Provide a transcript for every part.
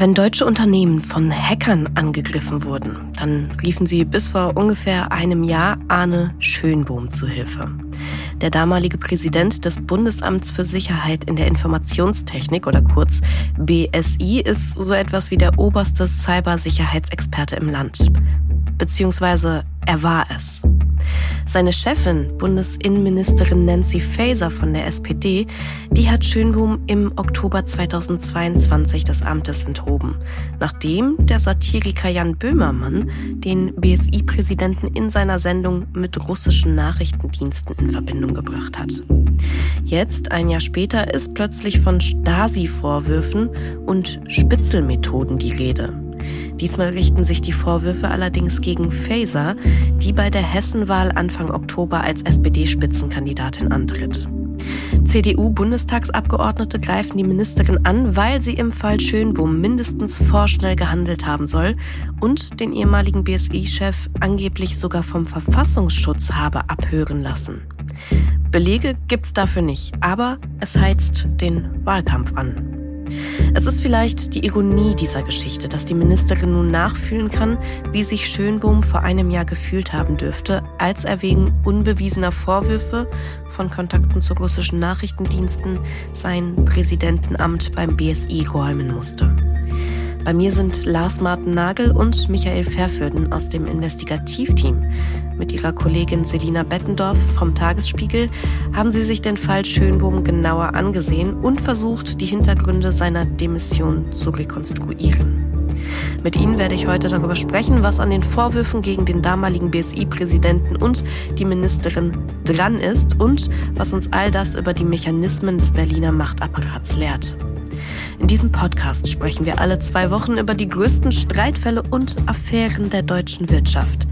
Wenn deutsche Unternehmen von Hackern angegriffen wurden, dann riefen sie bis vor ungefähr einem Jahr Arne Schönbohm zu Hilfe. Der damalige Präsident des Bundesamts für Sicherheit in der Informationstechnik oder kurz BSI ist so etwas wie der oberste Cybersicherheitsexperte im Land. Beziehungsweise er war es. Seine Chefin, Bundesinnenministerin Nancy Faeser von der SPD, die hat Schönbohm im Oktober 2022 des Amtes enthoben, nachdem der Satiriker Jan Böhmermann den BSI-Präsidenten in seiner Sendung mit russischen Nachrichtendiensten in Verbindung gebracht hat. Jetzt, ein Jahr später, ist plötzlich von Stasi-Vorwürfen und Spitzelmethoden die Rede. Diesmal richten sich die Vorwürfe allerdings gegen Faeser, die bei der Hessenwahl Anfang Oktober als SPD-Spitzenkandidatin antritt. CDU-Bundestagsabgeordnete greifen die Ministerin an, weil sie im Fall Schönbohm mindestens vorschnell gehandelt haben soll und den ehemaligen BSI-Chef angeblich sogar vom Verfassungsschutz habe abhören lassen. Belege gibt's dafür nicht, aber es heizt den Wahlkampf an. Es ist vielleicht die Ironie dieser Geschichte, dass die Ministerin nun nachfühlen kann, wie sich Schönbohm vor einem Jahr gefühlt haben dürfte, als er wegen unbewiesener Vorwürfe von Kontakten zu russischen Nachrichtendiensten sein Präsidentenamt beim BSI räumen musste. Bei mir sind Lars Martin Nagel und Michael Verfürden aus dem Investigativteam. Mit ihrer Kollegin Selina Bettendorf vom Tagesspiegel haben sie sich den Fall Schönbohm genauer angesehen und versucht, die Hintergründe seiner Demission zu rekonstruieren. Mit Ihnen werde ich heute darüber sprechen, was an den Vorwürfen gegen den damaligen BSI-Präsidenten und die Ministerin dran ist und was uns all das über die Mechanismen des Berliner Machtapparats lehrt. In diesem Podcast sprechen wir alle zwei Wochen über die größten Streitfälle und Affären der deutschen Wirtschaft.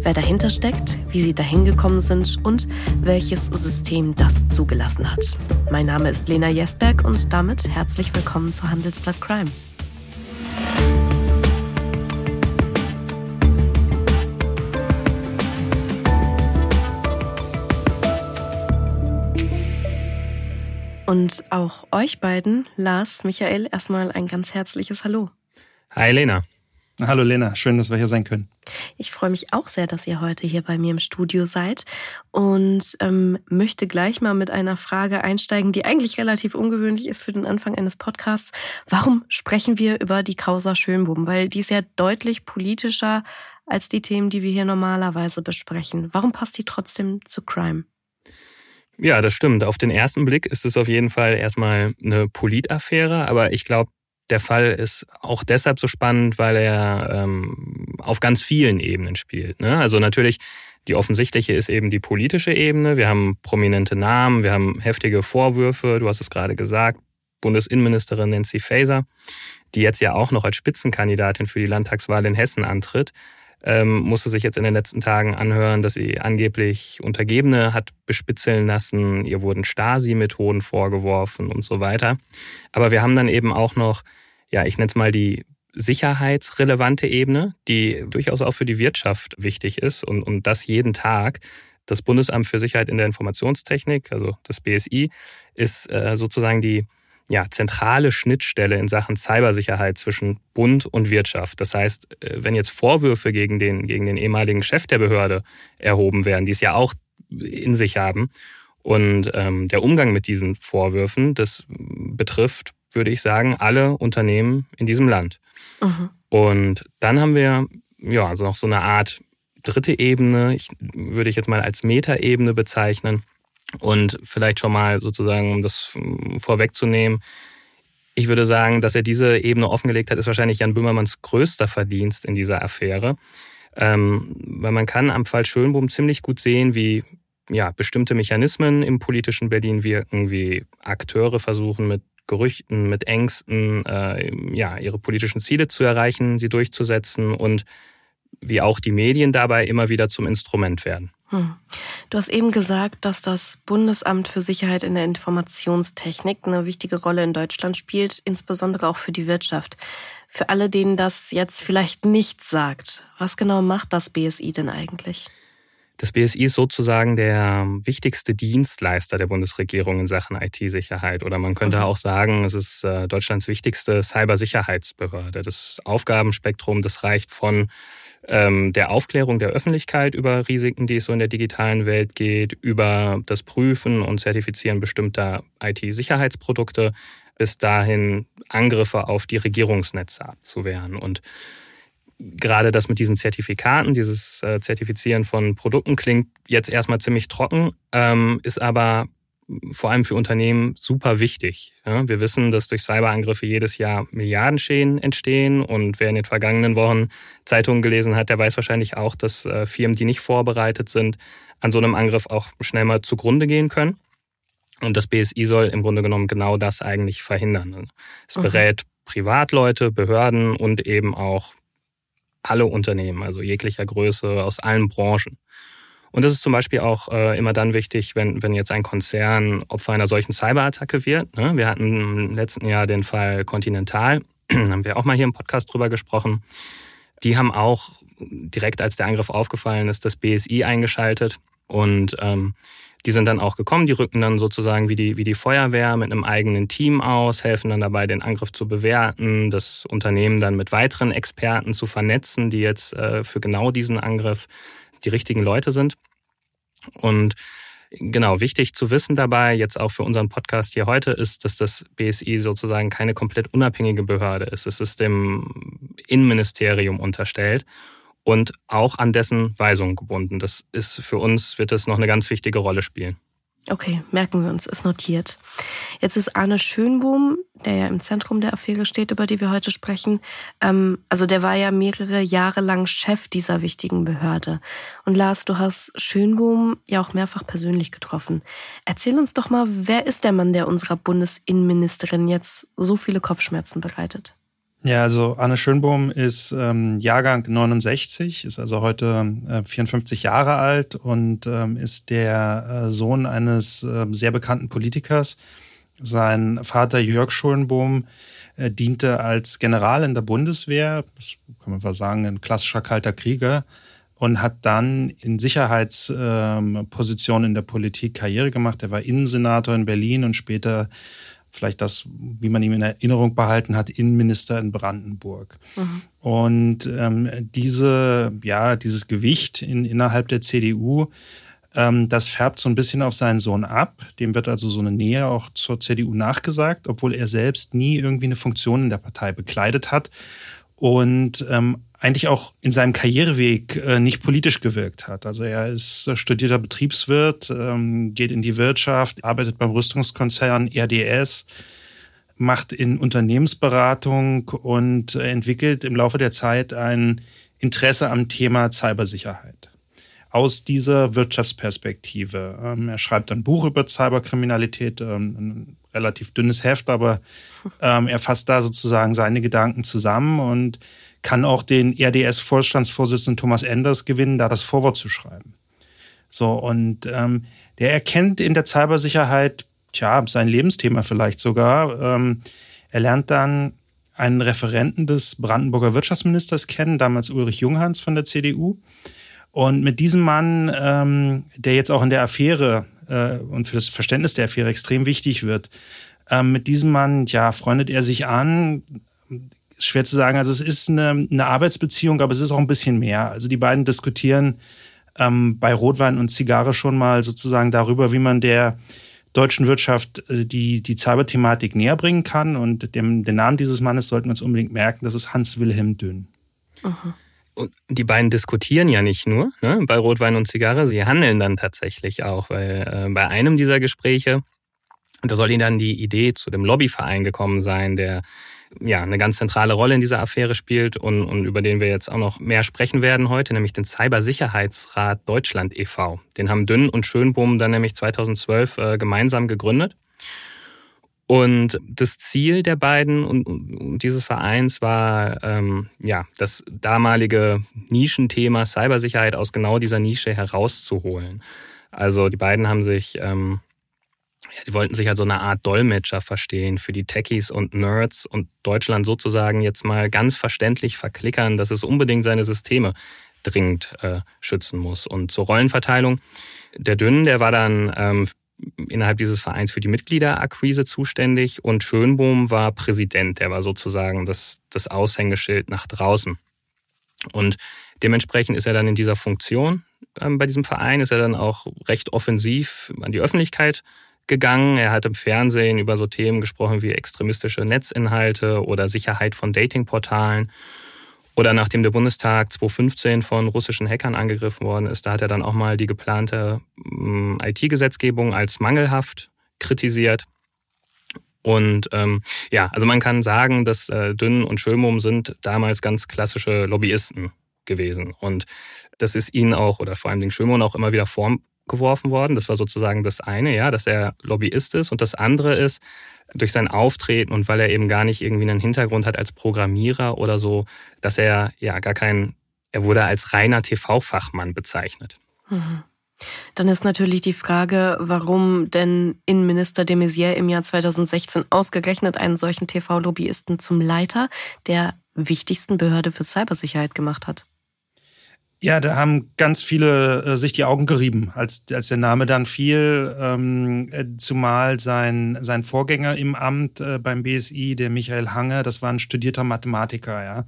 Wer dahinter steckt, wie sie dahin gekommen sind und welches System das zugelassen hat. Mein Name ist Lena Jesberg und damit herzlich willkommen zu Handelsblatt Crime. Und auch euch beiden, Lars, Michael, erstmal ein ganz herzliches Hallo. Hi Lena. Hallo Lena, schön, dass wir hier sein können. Ich freue mich auch sehr, dass ihr heute hier bei mir im Studio seid und ähm, möchte gleich mal mit einer Frage einsteigen, die eigentlich relativ ungewöhnlich ist für den Anfang eines Podcasts. Warum sprechen wir über die Causa Schönbohm? Weil die ist ja deutlich politischer als die Themen, die wir hier normalerweise besprechen. Warum passt die trotzdem zu Crime? Ja, das stimmt. Auf den ersten Blick ist es auf jeden Fall erstmal eine Politaffäre, aber ich glaube, der Fall ist auch deshalb so spannend, weil er ähm, auf ganz vielen Ebenen spielt. Ne? Also natürlich, die offensichtliche ist eben die politische Ebene. Wir haben prominente Namen, wir haben heftige Vorwürfe, du hast es gerade gesagt, Bundesinnenministerin Nancy Faeser, die jetzt ja auch noch als Spitzenkandidatin für die Landtagswahl in Hessen antritt ähm, musste sich jetzt in den letzten Tagen anhören, dass sie angeblich Untergebene hat bespitzeln lassen, ihr wurden Stasi-Methoden vorgeworfen und so weiter. Aber wir haben dann eben auch noch, ja, ich nenne es mal die sicherheitsrelevante Ebene, die durchaus auch für die Wirtschaft wichtig ist und, und das jeden Tag. Das Bundesamt für Sicherheit in der Informationstechnik, also das BSI, ist äh, sozusagen die ja, zentrale Schnittstelle in Sachen Cybersicherheit zwischen Bund und Wirtschaft. Das heißt, äh, wenn jetzt Vorwürfe gegen den, gegen den ehemaligen Chef der Behörde erhoben werden, die es ja auch in sich haben, und ähm, der Umgang mit diesen Vorwürfen, das betrifft, würde ich sagen, alle Unternehmen in diesem Land. Mhm. Und dann haben wir ja also noch so eine Art dritte Ebene, ich, würde ich jetzt mal als Metaebene bezeichnen, und vielleicht schon mal sozusagen, um das vorwegzunehmen, ich würde sagen, dass er diese Ebene offengelegt hat, ist wahrscheinlich Jan Böhmermanns größter Verdienst in dieser Affäre. Ähm, weil man kann am Fall Schönbohm ziemlich gut sehen, wie ja, bestimmte Mechanismen im politischen Berlin wirken, wie Akteure versuchen mit Gerüchten, mit Ängsten, äh, ja, ihre politischen Ziele zu erreichen, sie durchzusetzen und wie auch die Medien dabei immer wieder zum Instrument werden. Hm. Du hast eben gesagt, dass das Bundesamt für Sicherheit in der Informationstechnik eine wichtige Rolle in Deutschland spielt, insbesondere auch für die Wirtschaft. Für alle, denen das jetzt vielleicht nicht sagt, was genau macht das BSI denn eigentlich? Das BSI ist sozusagen der wichtigste Dienstleister der Bundesregierung in Sachen IT-Sicherheit. Oder man könnte auch sagen, es ist äh, Deutschlands wichtigste Cybersicherheitsbehörde. Das Aufgabenspektrum, das reicht von ähm, der Aufklärung der Öffentlichkeit über Risiken, die es so in der digitalen Welt geht, über das Prüfen und Zertifizieren bestimmter IT-Sicherheitsprodukte, bis dahin Angriffe auf die Regierungsnetze abzuwehren. Und gerade das mit diesen Zertifikaten, dieses äh, Zertifizieren von Produkten klingt jetzt erstmal ziemlich trocken, ähm, ist aber vor allem für Unternehmen super wichtig. Ja, wir wissen, dass durch Cyberangriffe jedes Jahr Milliardenschäden entstehen und wer in den vergangenen Wochen Zeitungen gelesen hat, der weiß wahrscheinlich auch, dass äh, Firmen, die nicht vorbereitet sind, an so einem Angriff auch schnell mal zugrunde gehen können. Und das BSI soll im Grunde genommen genau das eigentlich verhindern. Es mhm. berät Privatleute, Behörden und eben auch alle Unternehmen, also jeglicher Größe aus allen Branchen. Und das ist zum Beispiel auch äh, immer dann wichtig, wenn, wenn jetzt ein Konzern Opfer einer solchen Cyberattacke wird. Ne? Wir hatten im letzten Jahr den Fall Continental, haben wir auch mal hier im Podcast drüber gesprochen. Die haben auch direkt, als der Angriff aufgefallen ist, das BSI eingeschaltet und ähm, die sind dann auch gekommen, die rücken dann sozusagen wie die, wie die Feuerwehr mit einem eigenen Team aus, helfen dann dabei, den Angriff zu bewerten, das Unternehmen dann mit weiteren Experten zu vernetzen, die jetzt äh, für genau diesen Angriff die richtigen Leute sind. Und genau, wichtig zu wissen dabei, jetzt auch für unseren Podcast hier heute, ist, dass das BSI sozusagen keine komplett unabhängige Behörde ist. Es ist dem Innenministerium unterstellt und auch an dessen Weisungen gebunden. Das ist für uns, wird das noch eine ganz wichtige Rolle spielen. Okay, merken wir uns, ist notiert. Jetzt ist Arne Schönbohm, der ja im Zentrum der Affäre steht, über die wir heute sprechen. Ähm, also der war ja mehrere Jahre lang Chef dieser wichtigen Behörde. Und Lars, du hast Schönbohm ja auch mehrfach persönlich getroffen. Erzähl uns doch mal, wer ist der Mann, der unserer Bundesinnenministerin jetzt so viele Kopfschmerzen bereitet? Ja, also Anne Schönbohm ist ähm, Jahrgang 69, ist also heute äh, 54 Jahre alt und ähm, ist der äh, Sohn eines äh, sehr bekannten Politikers. Sein Vater Jörg Schönbohm äh, diente als General in der Bundeswehr, das kann man mal sagen, ein klassischer kalter Krieger und hat dann in Sicherheitspositionen ähm, in der Politik Karriere gemacht. Er war Innensenator in Berlin und später vielleicht das, wie man ihn in Erinnerung behalten hat, Innenminister in Brandenburg. Mhm. Und ähm, diese, ja, dieses Gewicht in, innerhalb der CDU, ähm, das färbt so ein bisschen auf seinen Sohn ab. Dem wird also so eine Nähe auch zur CDU nachgesagt, obwohl er selbst nie irgendwie eine Funktion in der Partei bekleidet hat. Und ähm, eigentlich auch in seinem Karriereweg äh, nicht politisch gewirkt hat. Also er ist äh, studierter Betriebswirt, ähm, geht in die Wirtschaft, arbeitet beim Rüstungskonzern RDS, macht in Unternehmensberatung und äh, entwickelt im Laufe der Zeit ein Interesse am Thema Cybersicherheit. Aus dieser Wirtschaftsperspektive. Ähm, er schreibt ein Buch über Cyberkriminalität, ähm, ein relativ dünnes Heft, aber ähm, er fasst da sozusagen seine Gedanken zusammen und kann auch den RDS-Vorstandsvorsitzenden Thomas Enders gewinnen, da das Vorwort zu schreiben. So, und ähm, der erkennt in der Cybersicherheit, tja, sein Lebensthema vielleicht sogar. Ähm, er lernt dann einen Referenten des Brandenburger Wirtschaftsministers kennen, damals Ulrich Junghans von der CDU. Und mit diesem Mann, ähm, der jetzt auch in der Affäre äh, und für das Verständnis der Affäre extrem wichtig wird, ähm, mit diesem Mann, ja, freundet er sich an, schwer zu sagen. Also es ist eine, eine Arbeitsbeziehung, aber es ist auch ein bisschen mehr. Also die beiden diskutieren ähm, bei Rotwein und Zigarre schon mal sozusagen darüber, wie man der deutschen Wirtschaft äh, die, die Cyber-Thematik näher bringen kann. Und dem, den Namen dieses Mannes sollten wir uns unbedingt merken. Das ist Hans-Wilhelm Dünn. Mhm. Und die beiden diskutieren ja nicht nur ne, bei Rotwein und Zigarre, sie handeln dann tatsächlich auch, weil äh, bei einem dieser Gespräche, da soll ihnen dann die Idee zu dem Lobbyverein gekommen sein, der ja eine ganz zentrale Rolle in dieser Affäre spielt und, und über den wir jetzt auch noch mehr sprechen werden heute, nämlich den Cybersicherheitsrat Deutschland e.V. Den haben Dünn und Schönbohm dann nämlich 2012 äh, gemeinsam gegründet. Und das Ziel der beiden und, und dieses Vereins war, ähm, ja, das damalige Nischenthema Cybersicherheit aus genau dieser Nische herauszuholen. Also die beiden haben sich ähm, ja, die wollten sich als so eine Art Dolmetscher verstehen für die Techies und Nerds und Deutschland sozusagen jetzt mal ganz verständlich verklickern, dass es unbedingt seine Systeme dringend äh, schützen muss. Und zur Rollenverteilung, der Dünn, der war dann ähm, innerhalb dieses Vereins für die Mitgliederakquise zuständig und Schönbohm war Präsident, der war sozusagen das, das Aushängeschild nach draußen. Und dementsprechend ist er dann in dieser Funktion ähm, bei diesem Verein, ist er dann auch recht offensiv an die Öffentlichkeit gegangen. Er hat im Fernsehen über so Themen gesprochen wie extremistische Netzinhalte oder Sicherheit von Datingportalen. Oder nachdem der Bundestag 2015 von russischen Hackern angegriffen worden ist, da hat er dann auch mal die geplante mm, IT-Gesetzgebung als mangelhaft kritisiert. Und ähm, ja, also man kann sagen, dass äh, Dünn und Schömum sind damals ganz klassische Lobbyisten gewesen. Und das ist ihnen auch, oder vor allem den Schömum auch immer wieder vorgeworfen worden. Das war sozusagen das eine, ja, dass er Lobbyist ist. Und das andere ist, durch sein Auftreten und weil er eben gar nicht irgendwie einen Hintergrund hat als Programmierer oder so, dass er ja gar kein, er wurde als reiner TV-Fachmann bezeichnet. Mhm. Dann ist natürlich die Frage, warum denn Innenminister de Maizière im Jahr 2016 ausgerechnet einen solchen TV-Lobbyisten zum Leiter der wichtigsten Behörde für Cybersicherheit gemacht hat. Ja, da haben ganz viele äh, sich die Augen gerieben, als, als der Name dann fiel, ähm, äh, zumal sein, sein Vorgänger im Amt äh, beim BSI, der Michael Hange, das war ein studierter Mathematiker, ja.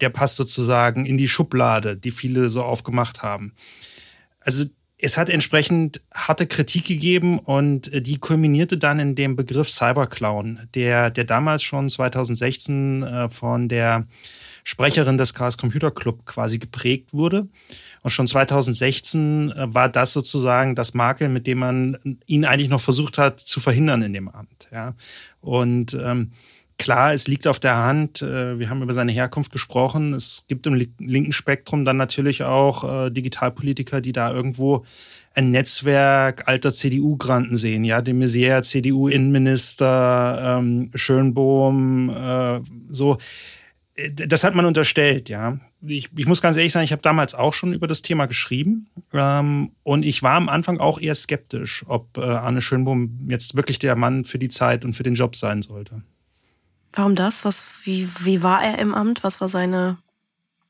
Der passt sozusagen in die Schublade, die viele so aufgemacht haben. Also es hat entsprechend harte Kritik gegeben und äh, die kulminierte dann in dem Begriff Cyberclown, der, der damals schon 2016 äh, von der Sprecherin des Chaos Computer Club quasi geprägt wurde. Und schon 2016 äh, war das sozusagen das Makel, mit dem man ihn eigentlich noch versucht hat zu verhindern in dem Amt. Ja. Und ähm, klar, es liegt auf der Hand, äh, wir haben über seine Herkunft gesprochen. Es gibt im linken Spektrum dann natürlich auch äh, Digitalpolitiker, die da irgendwo ein Netzwerk alter CDU-Granten sehen, ja, de Maizière, CDU-Innenminister, ähm, Schönbohm, äh, so das hat man unterstellt, ja. Ich, ich muss ganz ehrlich sagen, ich habe damals auch schon über das Thema geschrieben ähm, und ich war am Anfang auch eher skeptisch, ob äh, Arne Schönbohm jetzt wirklich der Mann für die Zeit und für den Job sein sollte. Warum das? Was, wie, wie war er im Amt? Was war seine,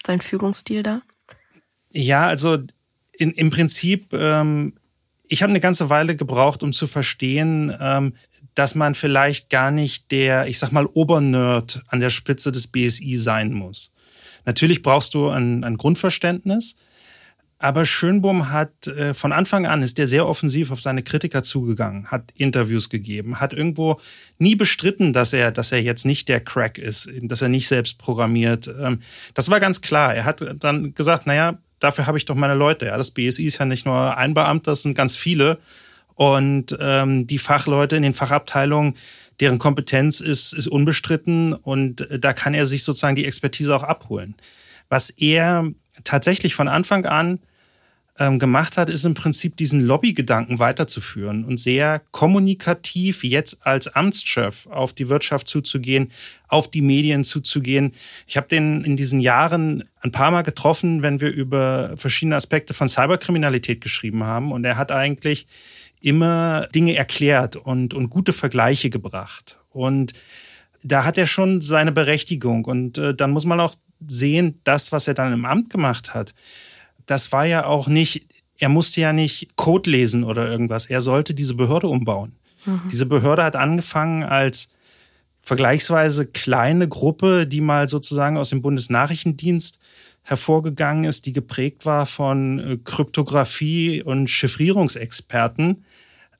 sein Führungsstil da? Ja, also in, im Prinzip ähm, ich habe eine ganze Weile gebraucht, um zu verstehen, ähm, dass man vielleicht gar nicht der, ich sag mal, Obernerd an der Spitze des BSI sein muss. Natürlich brauchst du ein, ein Grundverständnis, aber Schönbohm hat äh, von Anfang an ist der sehr offensiv auf seine Kritiker zugegangen, hat Interviews gegeben, hat irgendwo nie bestritten, dass er, dass er jetzt nicht der Crack ist, dass er nicht selbst programmiert. Ähm, das war ganz klar. Er hat dann gesagt, naja, dafür habe ich doch meine Leute. Ja, das BSI ist ja nicht nur ein Beamter, das sind ganz viele. Und ähm, die Fachleute in den Fachabteilungen, deren Kompetenz ist, ist unbestritten und da kann er sich sozusagen die Expertise auch abholen. Was er tatsächlich von Anfang an ähm, gemacht hat, ist im Prinzip diesen Lobbygedanken weiterzuführen und sehr kommunikativ jetzt als Amtschef auf die Wirtschaft zuzugehen, auf die Medien zuzugehen. Ich habe den in diesen Jahren ein paar Mal getroffen, wenn wir über verschiedene Aspekte von Cyberkriminalität geschrieben haben und er hat eigentlich immer Dinge erklärt und, und gute Vergleiche gebracht. Und da hat er schon seine Berechtigung. Und äh, dann muss man auch sehen, das, was er dann im Amt gemacht hat, das war ja auch nicht, er musste ja nicht Code lesen oder irgendwas. Er sollte diese Behörde umbauen. Mhm. Diese Behörde hat angefangen als vergleichsweise kleine Gruppe, die mal sozusagen aus dem Bundesnachrichtendienst hervorgegangen ist, die geprägt war von äh, Kryptographie und Chiffrierungsexperten.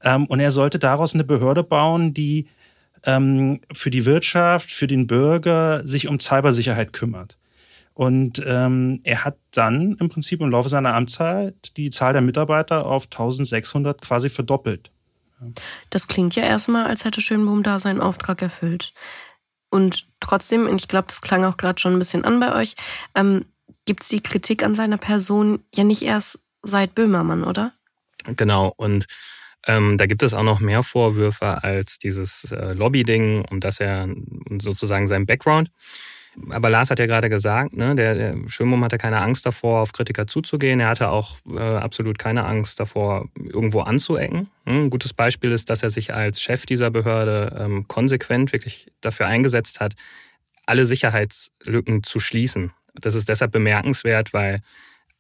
Ähm, und er sollte daraus eine Behörde bauen, die ähm, für die Wirtschaft, für den Bürger sich um Cybersicherheit kümmert. Und ähm, er hat dann im Prinzip im Laufe seiner Amtszeit die Zahl der Mitarbeiter auf 1600 quasi verdoppelt. Das klingt ja erstmal, als hätte Schönbohm da seinen Auftrag erfüllt. Und trotzdem, und ich glaube, das klang auch gerade schon ein bisschen an bei euch, ähm, gibt es die Kritik an seiner Person ja nicht erst seit Böhmermann, oder? Genau, und ähm, da gibt es auch noch mehr Vorwürfe als dieses äh, Lobby-Ding, um das er sozusagen sein Background aber Lars hat ja gerade gesagt, ne, der, der Schönbohm hatte keine Angst davor, auf Kritiker zuzugehen. Er hatte auch äh, absolut keine Angst davor, irgendwo anzuecken. Hm, ein gutes Beispiel ist, dass er sich als Chef dieser Behörde ähm, konsequent wirklich dafür eingesetzt hat, alle Sicherheitslücken zu schließen. Das ist deshalb bemerkenswert, weil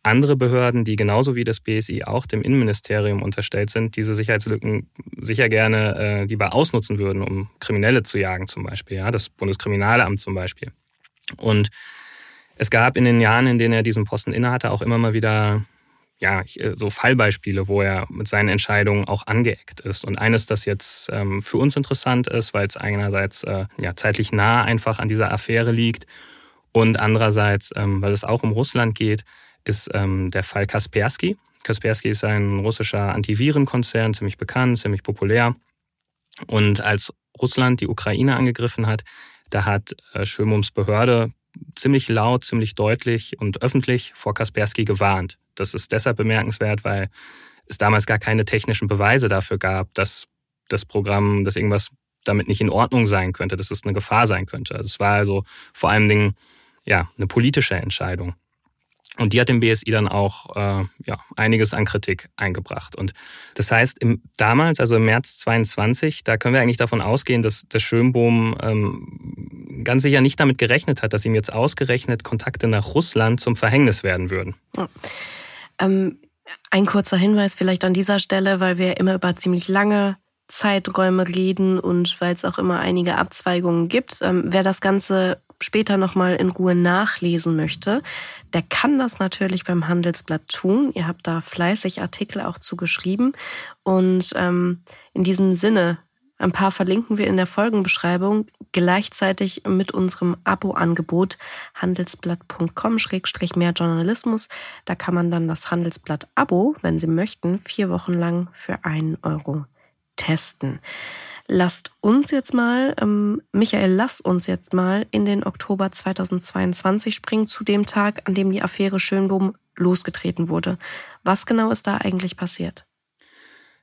andere Behörden, die genauso wie das BSI auch dem Innenministerium unterstellt sind, diese Sicherheitslücken sicher gerne äh, lieber ausnutzen würden, um Kriminelle zu jagen zum Beispiel, ja, das Bundeskriminalamt zum Beispiel. Und es gab in den Jahren, in denen er diesen Posten innehatte, auch immer mal wieder ja, äh, so Fallbeispiele, wo er mit seinen Entscheidungen auch angeeckt ist. Und eines, das jetzt ähm, für uns interessant ist, weil es einerseits äh, ja, zeitlich nah einfach an dieser Affäre liegt und andererseits, ähm, weil es auch um Russland geht, ist ähm, der Fall Kaspersky. Kaspersky ist ein russischer Antivirenkonzern, ziemlich bekannt, ziemlich populär. Und als Russland die Ukraine angegriffen hat, da hat äh, Schömums Behörde ziemlich laut, ziemlich deutlich und öffentlich vor Kaspersky gewarnt. Das ist deshalb bemerkenswert, weil es damals gar keine technischen Beweise dafür gab, dass das Programm, dass irgendwas damit nicht in Ordnung sein könnte, dass es eine Gefahr sein könnte. Also es war also vor allen Dingen ja eine politische Entscheidung. Und die hat dem BSI dann auch äh, ja, einiges an Kritik eingebracht. Und das heißt, im, damals, also im März 22, da können wir eigentlich davon ausgehen, dass der Schönbohm ähm, ganz sicher nicht damit gerechnet hat, dass ihm jetzt ausgerechnet Kontakte nach Russland zum Verhängnis werden würden. Ja. Ähm, ein kurzer Hinweis vielleicht an dieser Stelle, weil wir immer über ziemlich lange Zeiträume reden und weil es auch immer einige Abzweigungen gibt. Ähm, wer das Ganze später nochmal in Ruhe nachlesen möchte, der kann das natürlich beim Handelsblatt tun. Ihr habt da fleißig Artikel auch zugeschrieben. Und ähm, in diesem Sinne, ein paar verlinken wir in der Folgenbeschreibung, gleichzeitig mit unserem Abo-Angebot handelsblatt.com-mehr Journalismus. Da kann man dann das Handelsblatt-Abo, wenn Sie möchten, vier Wochen lang für einen Euro testen. Lasst uns jetzt mal, ähm, Michael, lass uns jetzt mal in den Oktober 2022 springen, zu dem Tag, an dem die Affäre Schönbohm losgetreten wurde. Was genau ist da eigentlich passiert?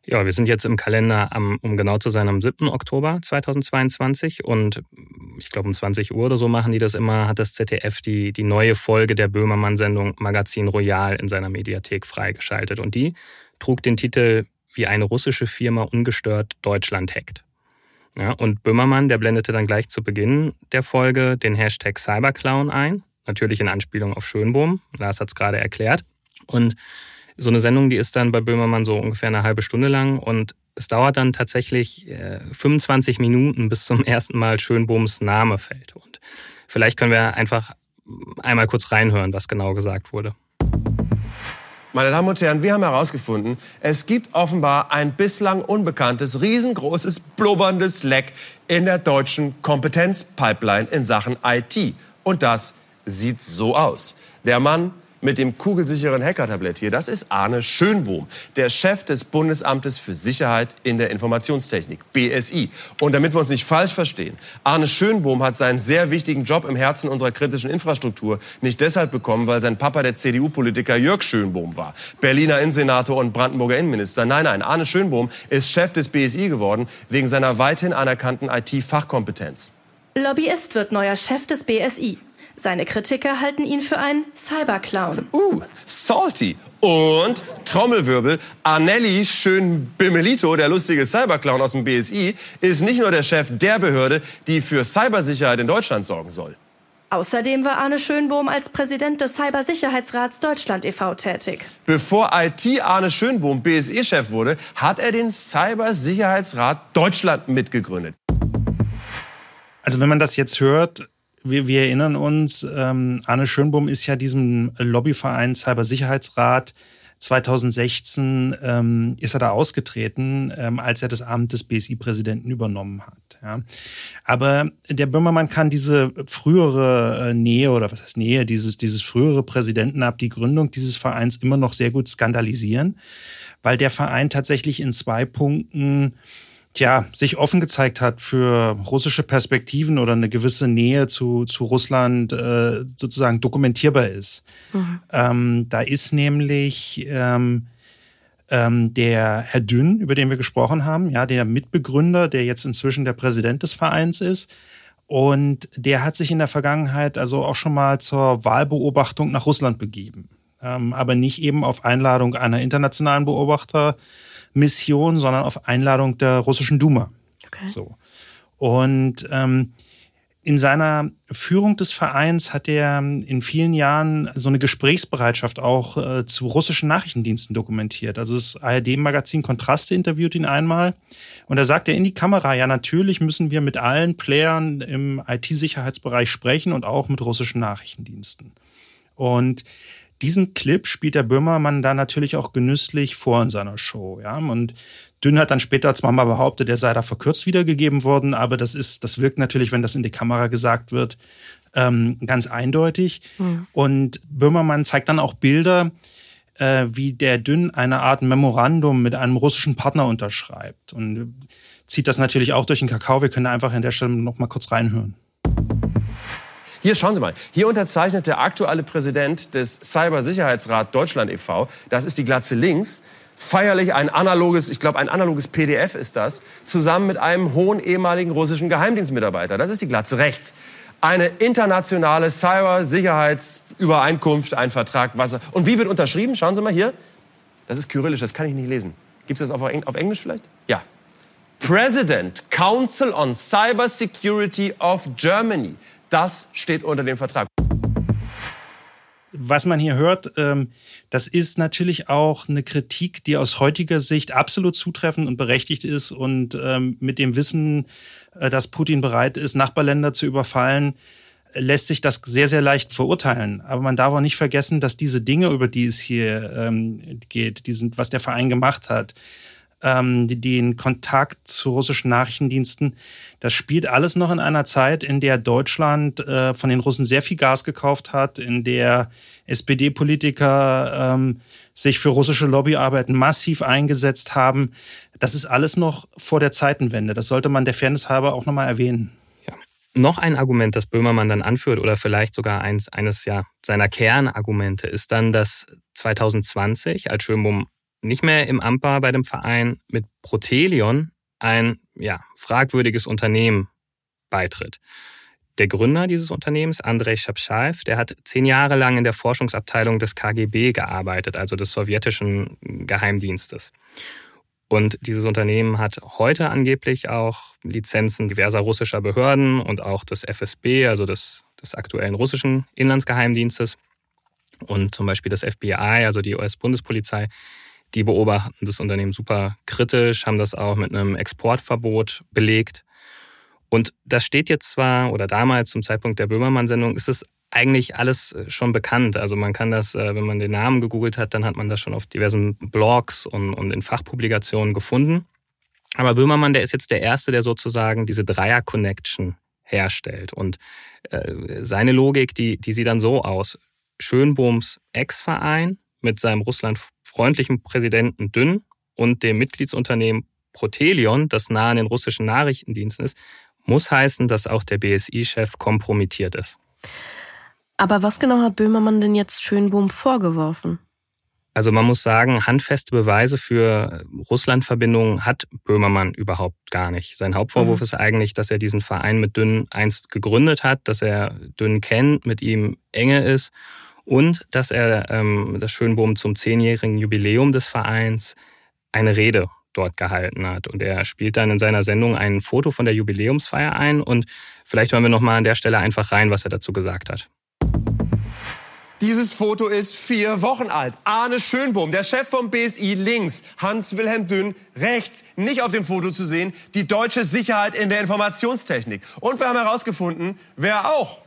Ja, wir sind jetzt im Kalender am, um genau zu sein, am 7. Oktober 2022 und ich glaube um 20 Uhr oder so machen die das immer, hat das ZDF die, die neue Folge der Böhmermann-Sendung Magazin Royal in seiner Mediathek freigeschaltet und die trug den Titel Wie eine russische Firma ungestört Deutschland hackt. Ja, und Böhmermann, der blendete dann gleich zu Beginn der Folge den Hashtag Cyberclown ein, natürlich in Anspielung auf Schönbohm. Lars hat es gerade erklärt. Und so eine Sendung, die ist dann bei Böhmermann so ungefähr eine halbe Stunde lang und es dauert dann tatsächlich 25 äh, Minuten, bis zum ersten Mal Schönbohms Name fällt. Und vielleicht können wir einfach einmal kurz reinhören, was genau gesagt wurde. Meine Damen und Herren, wir haben herausgefunden, es gibt offenbar ein bislang unbekanntes, riesengroßes, blubberndes Leck in der deutschen Kompetenzpipeline in Sachen IT. Und das sieht so aus. Der Mann mit dem kugelsicheren Hackertablett hier, das ist Arne Schönbohm, der Chef des Bundesamtes für Sicherheit in der Informationstechnik, BSI. Und damit wir uns nicht falsch verstehen, Arne Schönbohm hat seinen sehr wichtigen Job im Herzen unserer kritischen Infrastruktur nicht deshalb bekommen, weil sein Papa der CDU-Politiker Jörg Schönbohm war, Berliner Innensenator und Brandenburger Innenminister. Nein, nein, Arne Schönbohm ist Chef des BSI geworden wegen seiner weithin anerkannten IT-Fachkompetenz. Lobbyist wird neuer Chef des BSI. Seine Kritiker halten ihn für einen Cyberclown. Uh, salty. Und Trommelwirbel, Anelli schön Bimmelito, der lustige Cyberclown aus dem BSI, ist nicht nur der Chef der Behörde, die für Cybersicherheit in Deutschland sorgen soll. Außerdem war Arne Schönbohm als Präsident des Cybersicherheitsrats Deutschland e.V. tätig. Bevor IT Arne Schönbohm BSE-Chef wurde, hat er den Cybersicherheitsrat Deutschland mitgegründet. Also wenn man das jetzt hört, wir, wir erinnern uns, ähm, Arne Schönbohm ist ja diesem Lobbyverein Cybersicherheitsrat 2016 ähm, ist er da ausgetreten, ähm, als er das Amt des BSI-Präsidenten übernommen hat. Ja. Aber der Böhmermann kann diese frühere äh, Nähe oder was heißt Nähe, dieses, dieses frühere Präsidentenamt, die Gründung dieses Vereins immer noch sehr gut skandalisieren, weil der Verein tatsächlich in zwei Punkten tja, sich offen gezeigt hat für russische Perspektiven oder eine gewisse Nähe zu, zu Russland äh, sozusagen dokumentierbar ist. Mhm. Ähm, da ist nämlich ähm, ähm, der Herr Dünn, über den wir gesprochen haben, ja, der Mitbegründer, der jetzt inzwischen der Präsident des Vereins ist. Und der hat sich in der Vergangenheit also auch schon mal zur Wahlbeobachtung nach Russland begeben. Ähm, aber nicht eben auf Einladung einer internationalen Beobachter, Mission, sondern auf Einladung der russischen Duma. Okay. So. Und ähm, in seiner Führung des Vereins hat er in vielen Jahren so eine Gesprächsbereitschaft auch äh, zu russischen Nachrichtendiensten dokumentiert. Also das ARD-Magazin Kontraste interviewt ihn einmal und da sagt er in die Kamera, ja natürlich müssen wir mit allen Playern im IT-Sicherheitsbereich sprechen und auch mit russischen Nachrichtendiensten. Und diesen Clip spielt der Böhmermann dann natürlich auch genüsslich vor in seiner Show. Ja? Und Dünn hat dann später zwar mal behauptet, er sei da verkürzt wiedergegeben worden, aber das ist, das wirkt natürlich, wenn das in die Kamera gesagt wird, ähm, ganz eindeutig. Mhm. Und Böhmermann zeigt dann auch Bilder, äh, wie der Dünn eine Art Memorandum mit einem russischen Partner unterschreibt. Und zieht das natürlich auch durch den Kakao. Wir können da einfach an der Stelle noch mal kurz reinhören. Hier schauen Sie mal. Hier unterzeichnet der aktuelle Präsident des Cybersicherheitsrat Deutschland e.V., das ist die Glatze links, feierlich ein analoges, ich glaube ein analoges PDF ist das, zusammen mit einem hohen ehemaligen russischen Geheimdienstmitarbeiter. Das ist die Glatze rechts. Eine internationale Cybersicherheitsübereinkunft, ein Vertrag, was. Und wie wird unterschrieben? Schauen Sie mal hier. Das ist kyrillisch, das kann ich nicht lesen. Gibt es das auf Englisch vielleicht? Ja. President Council on Cyber Security of Germany. Das steht unter dem Vertrag. Was man hier hört, ähm, das ist natürlich auch eine Kritik, die aus heutiger Sicht absolut zutreffend und berechtigt ist und ähm, mit dem Wissen, äh, dass Putin bereit ist, Nachbarländer zu überfallen, lässt sich das sehr, sehr leicht verurteilen. Aber man darf auch nicht vergessen, dass diese Dinge, über die es hier ähm, geht, die sind, was der Verein gemacht hat, ähm, den Kontakt zu russischen Nachrichtendiensten. Das spielt alles noch in einer Zeit, in der Deutschland äh, von den Russen sehr viel Gas gekauft hat, in der SPD-Politiker ähm, sich für russische Lobbyarbeiten massiv eingesetzt haben. Das ist alles noch vor der Zeitenwende. Das sollte man der Fairness halber auch nochmal erwähnen. Noch ein Argument, das Böhmermann dann anführt, oder vielleicht sogar eins, eines ja, seiner Kernargumente, ist dann, dass 2020, als Schönbohm nicht mehr im Amt war bei dem Verein, mit Protelion ein ja, fragwürdiges Unternehmen beitritt. Der Gründer dieses Unternehmens, Andrei Schapschaev, der hat zehn Jahre lang in der Forschungsabteilung des KGB gearbeitet, also des sowjetischen Geheimdienstes. Und dieses Unternehmen hat heute angeblich auch Lizenzen diverser russischer Behörden und auch des FSB, also des, des aktuellen russischen Inlandsgeheimdienstes und zum Beispiel des FBI, also die US-Bundespolizei, die beobachten das Unternehmen super kritisch, haben das auch mit einem Exportverbot belegt. Und das steht jetzt zwar, oder damals zum Zeitpunkt der Böhmermann-Sendung, ist es eigentlich alles äh, schon bekannt. Also man kann das, äh, wenn man den Namen gegoogelt hat, dann hat man das schon auf diversen Blogs und, und in Fachpublikationen gefunden. Aber Böhmermann, der ist jetzt der Erste, der sozusagen diese Dreier-Connection herstellt. Und äh, seine Logik, die, die sieht dann so aus. Schönbohms Ex-Verein mit seinem russlandfreundlichen Präsidenten Dünn und dem Mitgliedsunternehmen Protelion, das nahe an den russischen Nachrichtendiensten ist, muss heißen, dass auch der BSI-Chef kompromittiert ist. Aber was genau hat Böhmermann denn jetzt Schönbohm vorgeworfen? Also man muss sagen, handfeste Beweise für Russland-Verbindungen hat Böhmermann überhaupt gar nicht. Sein Hauptvorwurf mhm. ist eigentlich, dass er diesen Verein mit Dünn einst gegründet hat, dass er Dünn kennt, mit ihm enge ist und dass er ähm, das Schönbohm zum zehnjährigen Jubiläum des Vereins eine Rede dort gehalten hat. Und er spielt dann in seiner Sendung ein Foto von der Jubiläumsfeier ein und vielleicht hören wir nochmal an der Stelle einfach rein, was er dazu gesagt hat. Dieses Foto ist vier Wochen alt. Arne Schönbohm, der Chef vom BSI links, Hans-Wilhelm Dünn rechts, nicht auf dem Foto zu sehen, die deutsche Sicherheit in der Informationstechnik. Und wir haben herausgefunden, wer auch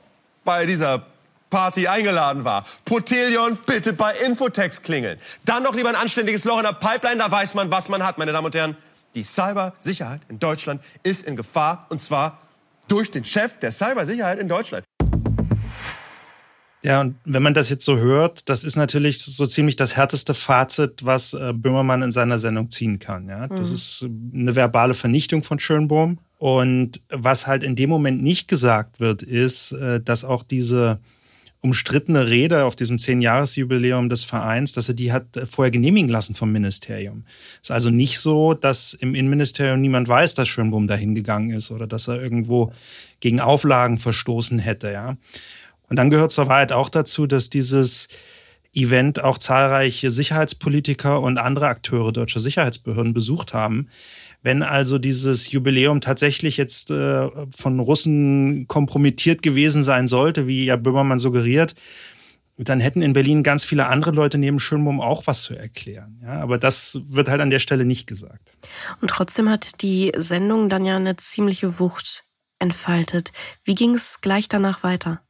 bei dieser Party eingeladen war. Protelion, bitte bei Infotext klingeln. Dann noch lieber ein anständiges Loch in der Pipeline, da weiß man, was man hat, meine Damen und Herren. Die Cybersicherheit in Deutschland ist in Gefahr und zwar durch den Chef der Cybersicherheit in Deutschland. Ja, und wenn man das jetzt so hört, das ist natürlich so ziemlich das härteste Fazit, was äh, Böhmermann in seiner Sendung ziehen kann. Ja, das mhm. ist eine verbale Vernichtung von Schönbohm. Und was halt in dem Moment nicht gesagt wird, ist, äh, dass auch diese umstrittene Rede auf diesem Zehn-Jahres-Jubiläum des Vereins, dass er die hat vorher genehmigen lassen vom Ministerium. Es ist also nicht so, dass im Innenministerium niemand weiß, dass Schönbohm dahin gegangen ist oder dass er irgendwo gegen Auflagen verstoßen hätte, ja. Und dann gehört zur Wahrheit auch dazu, dass dieses Event auch zahlreiche Sicherheitspolitiker und andere Akteure deutscher Sicherheitsbehörden besucht haben. Wenn also dieses Jubiläum tatsächlich jetzt äh, von Russen kompromittiert gewesen sein sollte, wie ja Böhmermann suggeriert, dann hätten in Berlin ganz viele andere Leute neben Schönbohm auch was zu erklären. Ja, aber das wird halt an der Stelle nicht gesagt. Und trotzdem hat die Sendung dann ja eine ziemliche Wucht entfaltet. Wie ging es gleich danach weiter?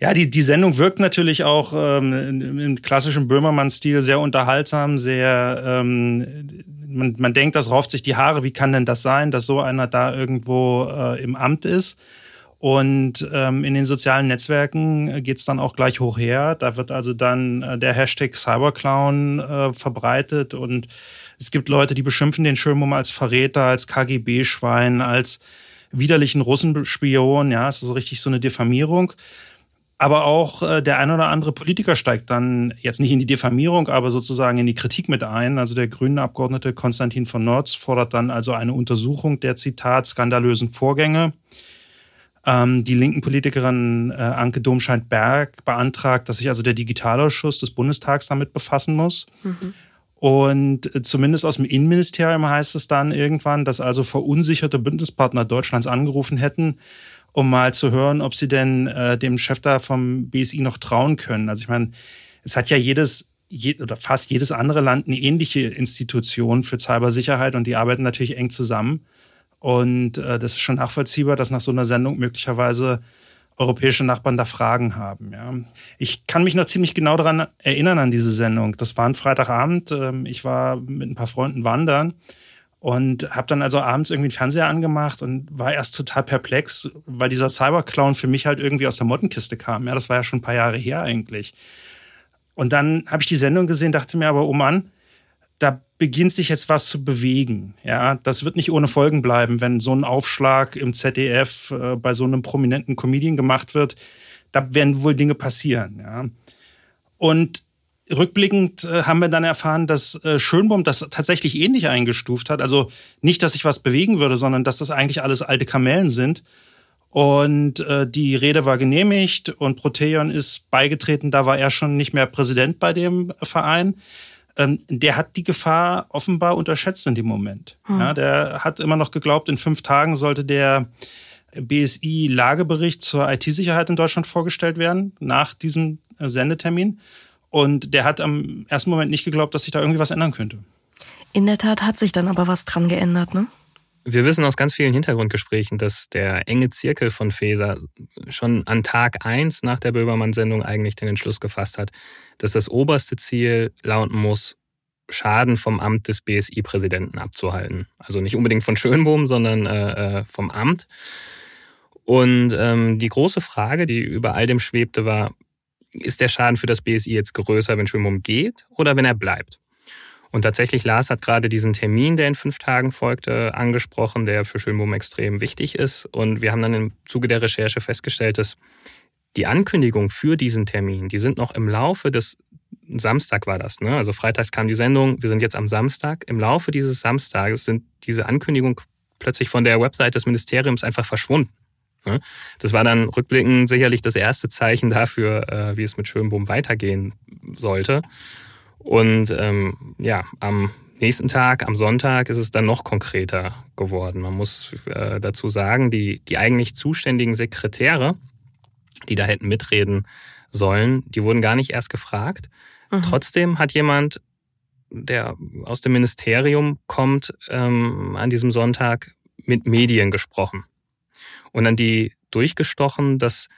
Ja, die, die Sendung wirkt natürlich auch ähm, im klassischen Böhmermann-Stil sehr unterhaltsam, sehr, ähm, man, man denkt, das rauft sich die Haare, wie kann denn das sein, dass so einer da irgendwo äh, im Amt ist? Und ähm, in den sozialen Netzwerken geht's dann auch gleich hoch her. Da wird also dann äh, der Hashtag Cyberclown äh, verbreitet und es gibt Leute, die beschimpfen den Schirmum als Verräter, als KGB-Schwein, als widerlichen Russenspion. Ja, es ist so richtig so eine Diffamierung. Aber auch äh, der ein oder andere Politiker steigt dann jetzt nicht in die Diffamierung, aber sozusagen in die Kritik mit ein. Also der grüne Abgeordnete Konstantin von Notz fordert dann also eine Untersuchung der Zitat skandalösen Vorgänge. Ähm, die linken Politikerin äh, Anke Domscheit-Berg beantragt, dass sich also der Digitalausschuss des Bundestags damit befassen muss. Mhm. Und äh, zumindest aus dem Innenministerium heißt es dann irgendwann, dass also verunsicherte Bündnispartner Deutschlands angerufen hätten um mal zu hören, ob sie denn äh, dem Chef da vom BSI noch trauen können. Also ich meine, es hat ja jedes je, oder fast jedes andere Land eine ähnliche Institution für Cybersicherheit und die arbeiten natürlich eng zusammen. Und äh, das ist schon nachvollziehbar, dass nach so einer Sendung möglicherweise europäische Nachbarn da Fragen haben. Ja. Ich kann mich noch ziemlich genau daran erinnern an diese Sendung. Das war ein Freitagabend. Ähm, ich war mit ein paar Freunden wandern und habe dann also abends irgendwie den Fernseher angemacht und war erst total perplex, weil dieser Cyberclown für mich halt irgendwie aus der Mottenkiste kam. Ja, das war ja schon ein paar Jahre her eigentlich. Und dann habe ich die Sendung gesehen, dachte mir aber, oh Mann, da beginnt sich jetzt was zu bewegen. Ja, das wird nicht ohne Folgen bleiben, wenn so ein Aufschlag im ZDF äh, bei so einem prominenten Comedian gemacht wird. Da werden wohl Dinge passieren. Ja. Und Rückblickend äh, haben wir dann erfahren, dass äh, Schönbohm das tatsächlich ähnlich eingestuft hat. Also nicht, dass sich was bewegen würde, sondern dass das eigentlich alles alte Kamellen sind. Und äh, die Rede war genehmigt und Proteon ist beigetreten. Da war er schon nicht mehr Präsident bei dem Verein. Ähm, der hat die Gefahr offenbar unterschätzt in dem Moment. Hm. Ja, der hat immer noch geglaubt, in fünf Tagen sollte der BSI-Lagebericht zur IT-Sicherheit in Deutschland vorgestellt werden, nach diesem äh, Sendetermin. Und der hat am ersten Moment nicht geglaubt, dass sich da irgendwie was ändern könnte. In der Tat hat sich dann aber was dran geändert, ne? Wir wissen aus ganz vielen Hintergrundgesprächen, dass der enge Zirkel von Feser schon an Tag eins nach der Böhmermann-Sendung eigentlich den Entschluss gefasst hat, dass das oberste Ziel lauten muss, Schaden vom Amt des BSI-Präsidenten abzuhalten. Also nicht unbedingt von Schönbohm, sondern äh, äh, vom Amt. Und ähm, die große Frage, die über all dem schwebte, war, ist der Schaden für das BSI jetzt größer, wenn Schönbohm geht oder wenn er bleibt? Und tatsächlich, Lars hat gerade diesen Termin, der in fünf Tagen folgte, angesprochen, der für Schönbohm extrem wichtig ist. Und wir haben dann im Zuge der Recherche festgestellt, dass die Ankündigung für diesen Termin, die sind noch im Laufe des Samstag war das, ne? Also freitags kam die Sendung, wir sind jetzt am Samstag. Im Laufe dieses Samstages sind diese Ankündigung plötzlich von der Website des Ministeriums einfach verschwunden. Ne? Das war dann rückblickend sicherlich das erste Zeichen dafür, äh, wie es mit Schönbohm weitergehen sollte. Und ähm, ja, am nächsten Tag, am Sonntag, ist es dann noch konkreter geworden. Man muss äh, dazu sagen, die, die eigentlich zuständigen Sekretäre, die da hätten mitreden sollen, die wurden gar nicht erst gefragt. Mhm. Trotzdem hat jemand, der aus dem Ministerium kommt, ähm, an diesem Sonntag mit Medien gesprochen und dann die durchgestochen, dass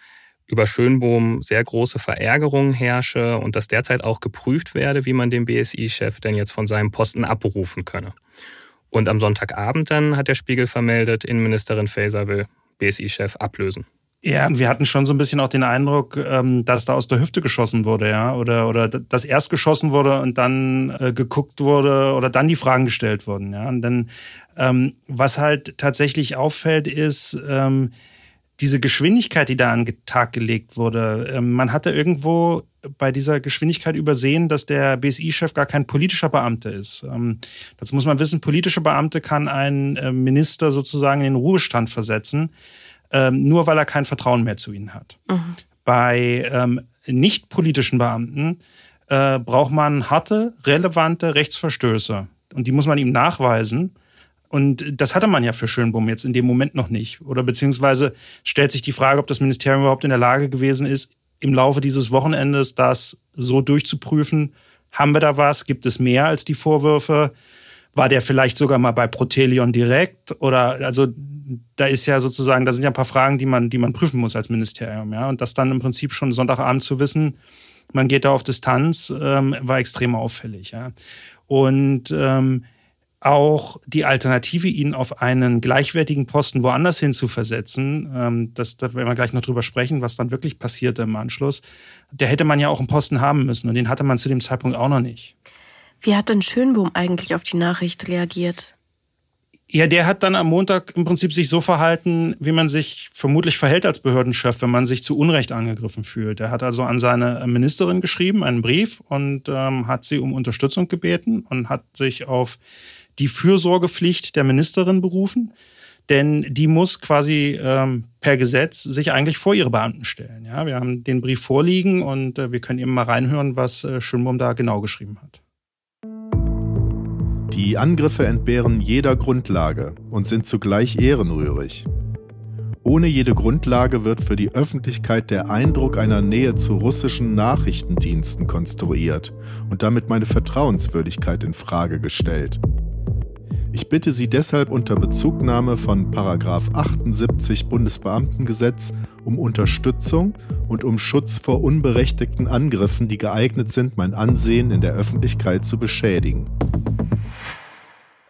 über Schönbohm sehr große Verärgerung herrsche und dass derzeit auch geprüft werde, wie man den BSI-Chef denn jetzt von seinem Posten abberufen könne. Und am Sonntagabend dann hat der Spiegel vermeldet, Innenministerin Faeser will BSI-Chef ablösen. Ja, wir hatten schon so ein bisschen auch den Eindruck, ähm, dass da aus der Hüfte geschossen wurde, ja, oder oder dass erst geschossen wurde und dann äh, geguckt wurde oder dann die Fragen gestellt wurden, ja. Und dann, ähm, was halt tatsächlich auffällt, ist ähm, diese Geschwindigkeit, die da an den Tag gelegt wurde. Man hatte irgendwo bei dieser Geschwindigkeit übersehen, dass der BSI-Chef gar kein politischer Beamter ist. Das muss man wissen. Politische Beamte kann ein äh, Minister sozusagen in den Ruhestand versetzen ähm, nur weil er kein Vertrauen mehr zu ihnen hat. Mhm. Bei ähm, nicht politischen Beamten äh, braucht man harte, relevante Rechtsverstöße. Und die muss man ihm nachweisen. Und das hatte man ja für Schönbohm jetzt in dem Moment noch nicht. Oder beziehungsweise stellt sich die Frage, ob das Ministerium überhaupt in der Lage gewesen ist, im Laufe dieses Wochenendes das so durchzuprüfen. Haben wir da was? Gibt es mehr als die Vorwürfe? War der vielleicht sogar mal bei Protelion direkt? Oder also da ist ja sozusagen, da sind ja ein paar Fragen, die man, die man prüfen muss als Ministerium, ja. Und das dann im Prinzip schon Sonntagabend zu wissen, man geht da auf Distanz, ähm, war extrem auffällig, ja. Und ähm, auch die Alternative, ihn auf einen gleichwertigen Posten woanders hin zu versetzen, ähm, das, da werden wir gleich noch drüber sprechen, was dann wirklich passierte im Anschluss, der hätte man ja auch einen Posten haben müssen und den hatte man zu dem Zeitpunkt auch noch nicht. Wie hat denn Schönbohm eigentlich auf die Nachricht reagiert? Ja, der hat dann am Montag im Prinzip sich so verhalten, wie man sich vermutlich verhält als Behördenchef, wenn man sich zu Unrecht angegriffen fühlt. Er hat also an seine Ministerin geschrieben, einen Brief, und ähm, hat sie um Unterstützung gebeten und hat sich auf die Fürsorgepflicht der Ministerin berufen. Denn die muss quasi ähm, per Gesetz sich eigentlich vor ihre Beamten stellen. Ja, wir haben den Brief vorliegen und äh, wir können eben mal reinhören, was äh, Schönbaum da genau geschrieben hat. Die Angriffe entbehren jeder Grundlage und sind zugleich ehrenrührig. Ohne jede Grundlage wird für die Öffentlichkeit der Eindruck einer Nähe zu russischen Nachrichtendiensten konstruiert und damit meine Vertrauenswürdigkeit in Frage gestellt. Ich bitte Sie deshalb unter Bezugnahme von 78 Bundesbeamtengesetz um Unterstützung und um Schutz vor unberechtigten Angriffen, die geeignet sind, mein Ansehen in der Öffentlichkeit zu beschädigen.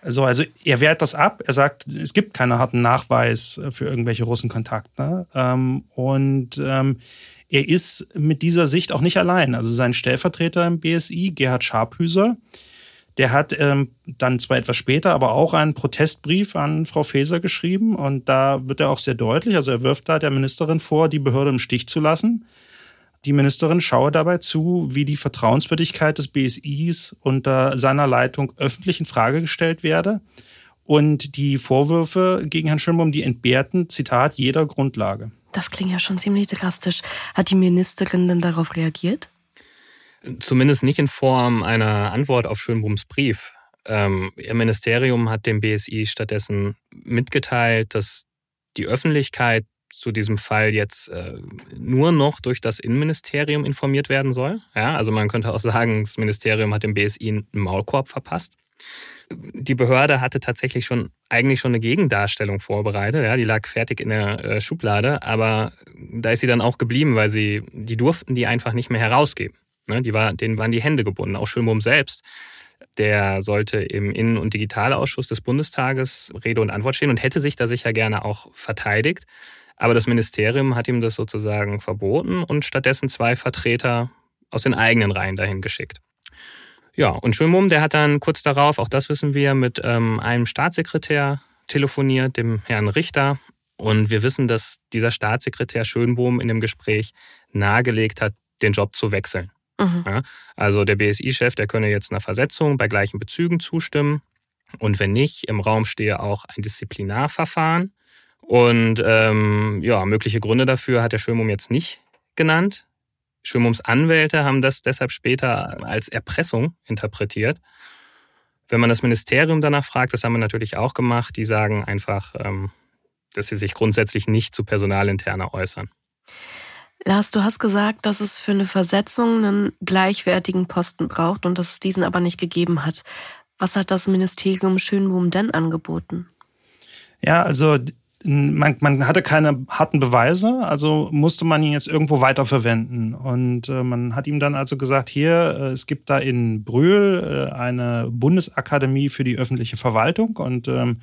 So, also er wehrt das ab. Er sagt, es gibt keinen harten Nachweis für irgendwelche Russenkontakte. Ähm, und ähm, er ist mit dieser Sicht auch nicht allein. Also sein Stellvertreter im BSI, Gerhard Scharphüser, der hat ähm, dann zwar etwas später, aber auch einen Protestbrief an Frau Faeser geschrieben. Und da wird er auch sehr deutlich. Also er wirft da der Ministerin vor, die Behörde im Stich zu lassen. Die Ministerin schaue dabei zu, wie die Vertrauenswürdigkeit des BSIs unter seiner Leitung öffentlich in Frage gestellt werde. Und die Vorwürfe gegen Herrn Schönbaum, die entbehrten, Zitat, jeder Grundlage. Das klingt ja schon ziemlich drastisch. Hat die Ministerin denn darauf reagiert? Zumindest nicht in Form einer Antwort auf Schönbohms Brief. Ähm, ihr Ministerium hat dem BSI stattdessen mitgeteilt, dass die Öffentlichkeit zu diesem Fall jetzt äh, nur noch durch das Innenministerium informiert werden soll. Ja, also man könnte auch sagen, das Ministerium hat dem BSI einen Maulkorb verpasst. Die Behörde hatte tatsächlich schon eigentlich schon eine Gegendarstellung vorbereitet. Ja, die lag fertig in der äh, Schublade, aber da ist sie dann auch geblieben, weil sie die durften die einfach nicht mehr herausgeben. Ne, die war, denen waren die Hände gebunden. Auch Schönbohm selbst der sollte im Innen- und Digitalausschuss des Bundestages Rede und Antwort stehen und hätte sich da sicher gerne auch verteidigt. Aber das Ministerium hat ihm das sozusagen verboten und stattdessen zwei Vertreter aus den eigenen Reihen dahin geschickt. Ja, und Schönbohm, der hat dann kurz darauf, auch das wissen wir, mit ähm, einem Staatssekretär telefoniert, dem Herrn Richter. Und wir wissen, dass dieser Staatssekretär Schönbohm in dem Gespräch nahegelegt hat, den Job zu wechseln. Mhm. Ja, also der BSI-Chef, der könne jetzt einer Versetzung bei gleichen Bezügen zustimmen. Und wenn nicht, im Raum stehe auch ein Disziplinarverfahren. Und ähm, ja, mögliche Gründe dafür hat der Schönbohm jetzt nicht genannt. Schönbohms Anwälte haben das deshalb später als Erpressung interpretiert. Wenn man das Ministerium danach fragt, das haben wir natürlich auch gemacht, die sagen einfach, ähm, dass sie sich grundsätzlich nicht zu Personalinterner äußern. Lars, du hast gesagt, dass es für eine Versetzung einen gleichwertigen Posten braucht und dass es diesen aber nicht gegeben hat. Was hat das Ministerium Schönbohm denn angeboten? Ja, also man, man hatte keine harten Beweise, also musste man ihn jetzt irgendwo weiterverwenden. Und äh, man hat ihm dann also gesagt, hier, äh, es gibt da in Brühl äh, eine Bundesakademie für die öffentliche Verwaltung und ähm,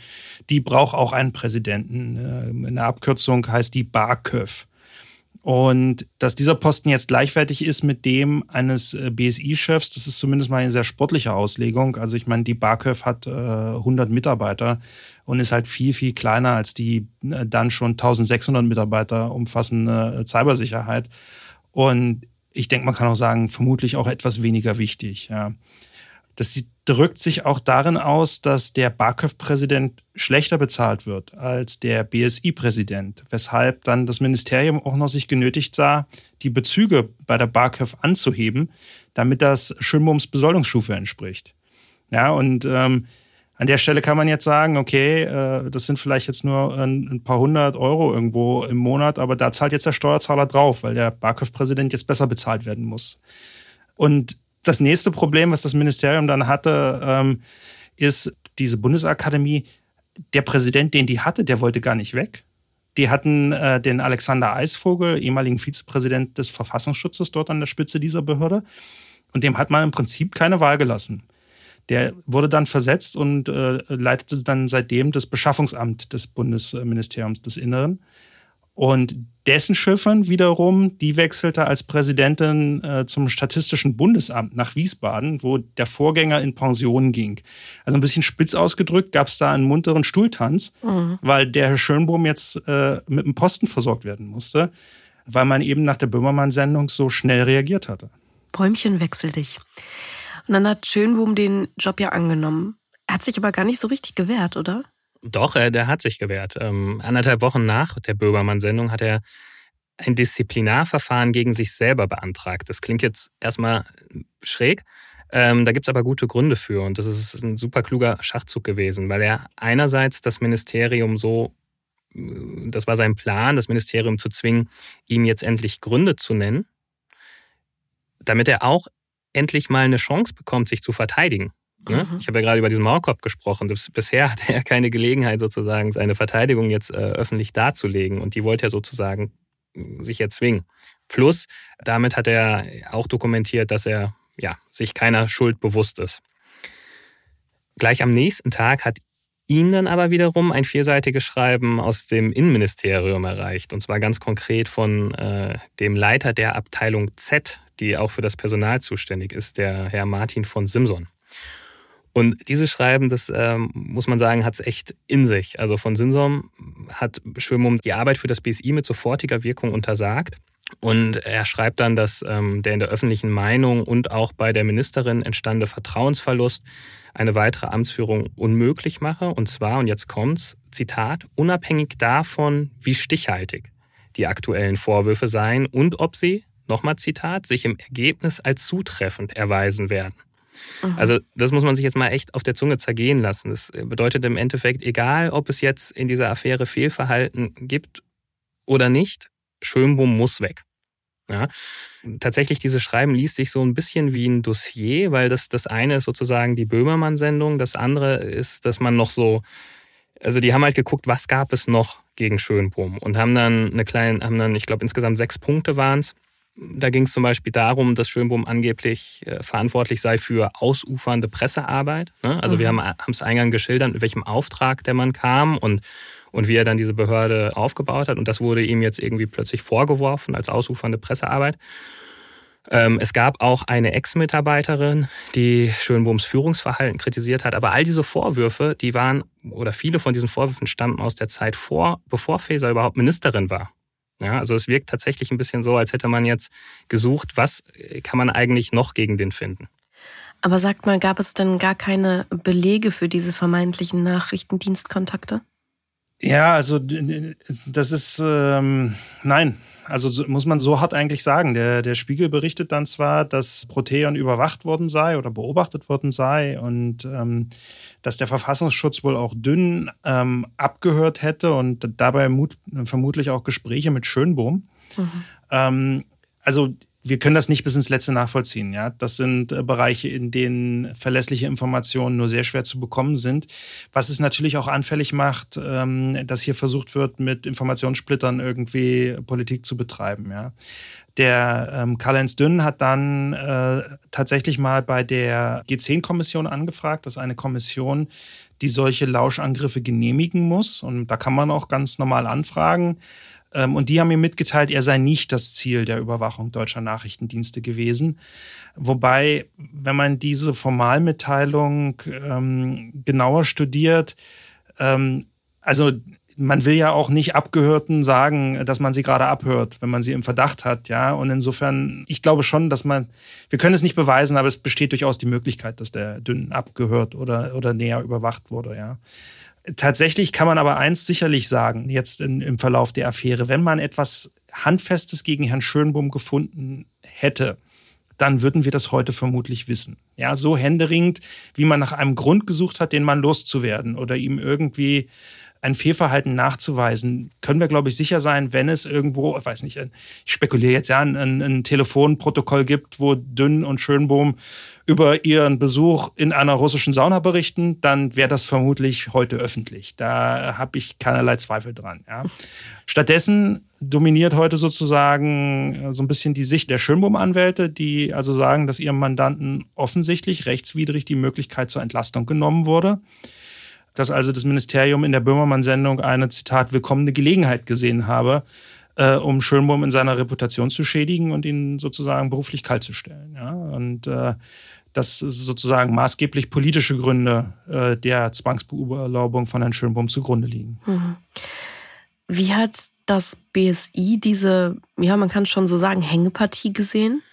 die braucht auch einen Präsidenten. Äh, in der Abkürzung heißt die BAKÖV. Und dass dieser Posten jetzt gleichwertig ist mit dem eines äh, BSI-Chefs, das ist zumindest mal eine sehr sportliche Auslegung. Also ich meine, die BAKÖV hat äh, 100 Mitarbeiter und ist halt viel, viel kleiner als die äh, dann schon 1600 Mitarbeiter umfassende äh, Cybersicherheit. Und ich denke, man kann auch sagen, vermutlich auch etwas weniger wichtig. Ja. Das drückt sich auch darin aus, dass der BAKÖV-Präsident schlechter bezahlt wird als der BSI-Präsident, weshalb dann das Ministerium auch noch sich genötigt sah, die Bezüge bei der BAKÖV anzuheben, damit das Schönbums Besoldungsstufe entspricht. Ja, und ähm, an der Stelle kann man jetzt sagen, okay, äh, das sind vielleicht jetzt nur ein, ein, paar hundert Euro irgendwo im Monat, aber da zahlt jetzt der Steuerzahler drauf, weil der BAKÖV-Präsident jetzt besser bezahlt werden muss. Und das nächste Problem, was das Ministerium dann hatte, ähm, ist diese Bundesakademie. Der Präsident, den die hatte, der wollte gar nicht weg. Die hatten äh, den Alexander Eisvogel, ehemaligen Vizepräsident des Verfassungsschutzes, dort an der Spitze dieser Behörde. Und dem hat man im Prinzip keine Wahl gelassen. Der wurde dann versetzt und äh, leitete dann seitdem das Beschaffungsamt des Bundesministeriums des Inneren. Und dessen Schiffern wiederum, die wechselte als Präsidentin äh, zum Statistischen Bundesamt nach Wiesbaden, wo der Vorgänger in Pension ging. Also ein bisschen spitz ausgedrückt gab es da einen munteren Stuhltanz, mhm. weil der Herr Schönbohm jetzt äh, mit einem Posten versorgt werden musste, weil man eben nach der Böhmermann-Sendung so schnell reagiert hatte. Bäumchen wechsel dich. Und dann hat Schönbohm den Job ja angenommen. Er hat sich aber gar nicht so richtig gewehrt, oder? Doch, er, der hat sich gewehrt. Ähm, anderthalb Wochen nach der Böhmermann-Sendung hat er ein Disziplinarverfahren gegen sich selber beantragt. Das klingt jetzt erstmal schräg. Ähm, da gibt's aber gute Gründe für und das ist ein super kluger Schachzug gewesen, weil er einerseits das Ministerium so, äh, das war sein Plan, das Ministerium zu zwingen, ihm jetzt endlich Gründe zu nennen, damit er auch endlich mal eine Chance bekommt, sich zu verteidigen. Ne? Mhm. Ich habe ja gerade über diesen Maulkorb gesprochen. Bisher hatte er keine Gelegenheit, sozusagen seine Verteidigung jetzt äh, öffentlich darzulegen. Und die wollte er sozusagen äh, sich erzwingen. Plus, damit hat er auch dokumentiert, dass er ja, sich keiner Schuld bewusst ist. Gleich am nächsten Tag hat ihn dann aber wiederum ein vierseitiges Schreiben aus dem Innenministerium erreicht. Und zwar ganz konkret von äh, dem Leiter der Abteilung Z, die auch für das Personal zuständig ist, der Herr Martin von Simson. Und dieses Schreiben, das ähm, muss man sagen, hat es echt in sich. Also von Sinsom hat Schwimmum die Arbeit für das BSI mit sofortiger Wirkung untersagt. Und er schreibt dann, dass ähm, der in der öffentlichen Meinung und auch bei der Ministerin entstandene Vertrauensverlust eine weitere Amtsführung unmöglich mache. Und zwar, und jetzt kommt's, Zitat, unabhängig davon, wie stichhaltig die aktuellen Vorwürfe seien und ob sie, nochmal Zitat, sich im Ergebnis als zutreffend erweisen werden. Mhm. Also das muss man sich jetzt mal echt auf der Zunge zergehen lassen. Das bedeutet im Endeffekt, egal ob es jetzt in dieser Affäre Fehlverhalten gibt oder nicht, Schönbohm muss weg. Ja, tatsächlich, dieses Schreiben liest sich so ein bisschen wie ein Dossier, weil das, das eine ist sozusagen die Böhmermann-Sendung, das andere ist, dass man noch so, also die haben halt geguckt, was gab es noch gegen Schönbohm und haben dann eine kleine, haben dann, ich glaube, insgesamt sechs Punkte waren es, da ging es zum Beispiel darum, dass Schönbohm angeblich äh, verantwortlich sei für ausufernde Pressearbeit. Ne? Also mhm. wir haben es eingangs geschildert, mit welchem Auftrag der Mann kam und, und wie er dann diese Behörde aufgebaut hat. Und das wurde ihm jetzt irgendwie plötzlich vorgeworfen als ausufernde Pressearbeit. Ähm, es gab auch eine Ex-Mitarbeiterin, die Schönbohms Führungsverhalten kritisiert hat. Aber all diese Vorwürfe, die waren, oder viele von diesen Vorwürfen stammten aus der Zeit vor, bevor Faeser überhaupt Ministerin war. Ja, also es wirkt tatsächlich ein bisschen so, als hätte man jetzt gesucht, was kann man eigentlich noch gegen den finden. Aber sagt mal, gab es denn gar keine Belege für diese vermeintlichen Nachrichtendienstkontakte? Ja, also das ist ähm, nein, also muss man so hart eigentlich sagen. Der, der Spiegel berichtet dann zwar, dass Proteon überwacht worden sei oder beobachtet worden sei und ähm, dass der Verfassungsschutz wohl auch dünn ähm, abgehört hätte und dabei mut, vermutlich auch Gespräche mit Schönbohm. Mhm. Ähm, also wir können das nicht bis ins Letzte nachvollziehen. Ja, das sind äh, Bereiche, in denen verlässliche Informationen nur sehr schwer zu bekommen sind. Was es natürlich auch anfällig macht, ähm, dass hier versucht wird, mit Informationssplittern irgendwie Politik zu betreiben. Ja, der ähm, Karl-Heinz Dünn hat dann äh, tatsächlich mal bei der G10-Kommission angefragt. Das ist eine Kommission, die solche Lauschangriffe genehmigen muss. Und da kann man auch ganz normal anfragen. Ähm, und die haben mir mitgeteilt, er sei nicht das Ziel der Überwachung deutscher Nachrichtendienste gewesen. Wobei, wenn man diese Formalmitteilung ähm, genauer studiert, ähm, also man will ja auch nicht Abgehörten sagen, dass man sie gerade abhört, wenn man sie im Verdacht hat, ja. Und insofern, ich glaube schon, dass man, wir können es nicht beweisen, aber es besteht durchaus die Möglichkeit, dass der Dünn abgehört oder, oder näher überwacht wurde, ja. Tatsächlich kann man aber eins sicherlich sagen, jetzt in, im Verlauf der Affäre, wenn man etwas Handfestes gegen Herrn Schönbohm gefunden hätte, dann würden wir das heute vermutlich wissen. Ja, so händeringend, wie man nach einem Grund gesucht hat, den Mann loszuwerden oder ihm irgendwie ein Fehlverhalten nachzuweisen, können wir, glaube ich, sicher sein, wenn es irgendwo, ich weiß nicht, ich spekuliere jetzt ja, ein, ein Telefonprotokoll gibt, wo Dünn und Schönbohm über ihren Besuch in einer russischen Sauna berichten, dann wäre das vermutlich heute öffentlich. Da habe ich keinerlei Zweifel dran. Ja. Stattdessen dominiert heute sozusagen äh, so ein bisschen die Sicht der Schönbohm-Anwälte, die also sagen, dass ihrem Mandanten offensichtlich rechtswidrig die Möglichkeit zur Entlastung genommen wurde dass also das Ministerium in der Böhmermann-Sendung eine, Zitat, willkommene Gelegenheit gesehen habe, äh, um Schönbohm in seiner Reputation zu schädigen und ihn sozusagen beruflich kaltzustellen. Ja? Und äh, das ist sozusagen maßgeblich politische Gründe äh, der Zwangsbeurlaubung von Herrn Schönbohm zugrunde liegen. Mhm. Wie hat das BSI diese, ja, man kann schon so sagen, Hängepartie gesehen?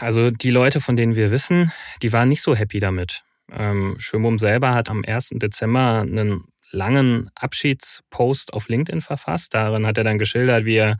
Also die Leute, von denen wir wissen, die waren nicht so happy damit. Ähm, Schönbohm selber hat am 1. Dezember einen langen Abschiedspost auf LinkedIn verfasst. Darin hat er dann geschildert, wie er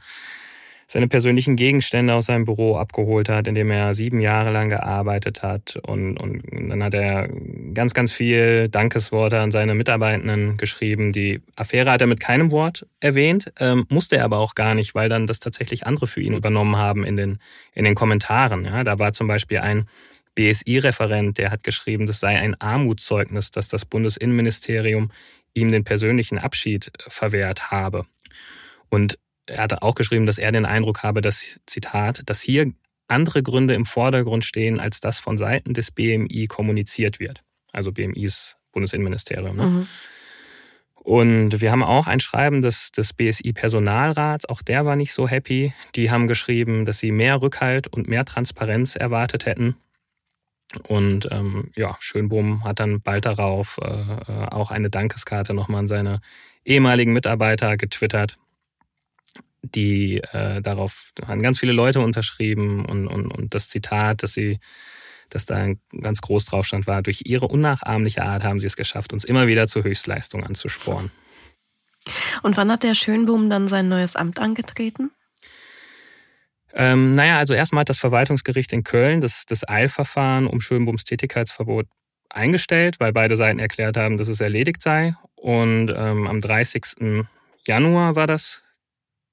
seine persönlichen Gegenstände aus seinem Büro abgeholt hat, in dem er sieben Jahre lang gearbeitet hat. Und, und dann hat er ganz, ganz viel Dankesworte an seine Mitarbeitenden geschrieben. Die Affäre hat er mit keinem Wort erwähnt, ähm, musste er aber auch gar nicht, weil dann das tatsächlich andere für ihn übernommen haben in den, in den Kommentaren. Ja, da war zum Beispiel ein BSI-Referent, der hat geschrieben, das sei ein Armutszeugnis, dass das Bundesinnenministerium ihm den persönlichen Abschied verwehrt habe. Und er hatte auch geschrieben, dass er den Eindruck habe, dass, Zitat, dass hier andere Gründe im Vordergrund stehen, als das von Seiten des BMI kommuniziert wird. Also BMIs Bundesinnenministerium. Ne? Mhm. Und wir haben auch ein Schreiben des, des BSI-Personalrats, auch der war nicht so happy. Die haben geschrieben, dass sie mehr Rückhalt und mehr Transparenz erwartet hätten. Und ähm, ja, Schönbohm hat dann bald darauf äh, äh, auch eine Dankeskarte nochmal an seine ehemaligen Mitarbeiter getwittert. Die äh, darauf haben ganz viele Leute unterschrieben und, und, und das Zitat, dass sie, dass da ganz groß drauf stand, war, durch ihre unnachahmliche Art haben sie es geschafft, uns immer wieder zur Höchstleistung anzusporen. Und wann hat der Schönbohm dann sein neues Amt angetreten? Ähm, naja, also erstmal hat das Verwaltungsgericht in Köln das, das Eilverfahren um Schönbohms Tätigkeitsverbot eingestellt, weil beide Seiten erklärt haben, dass es erledigt sei. Und ähm, am 30. Januar war das,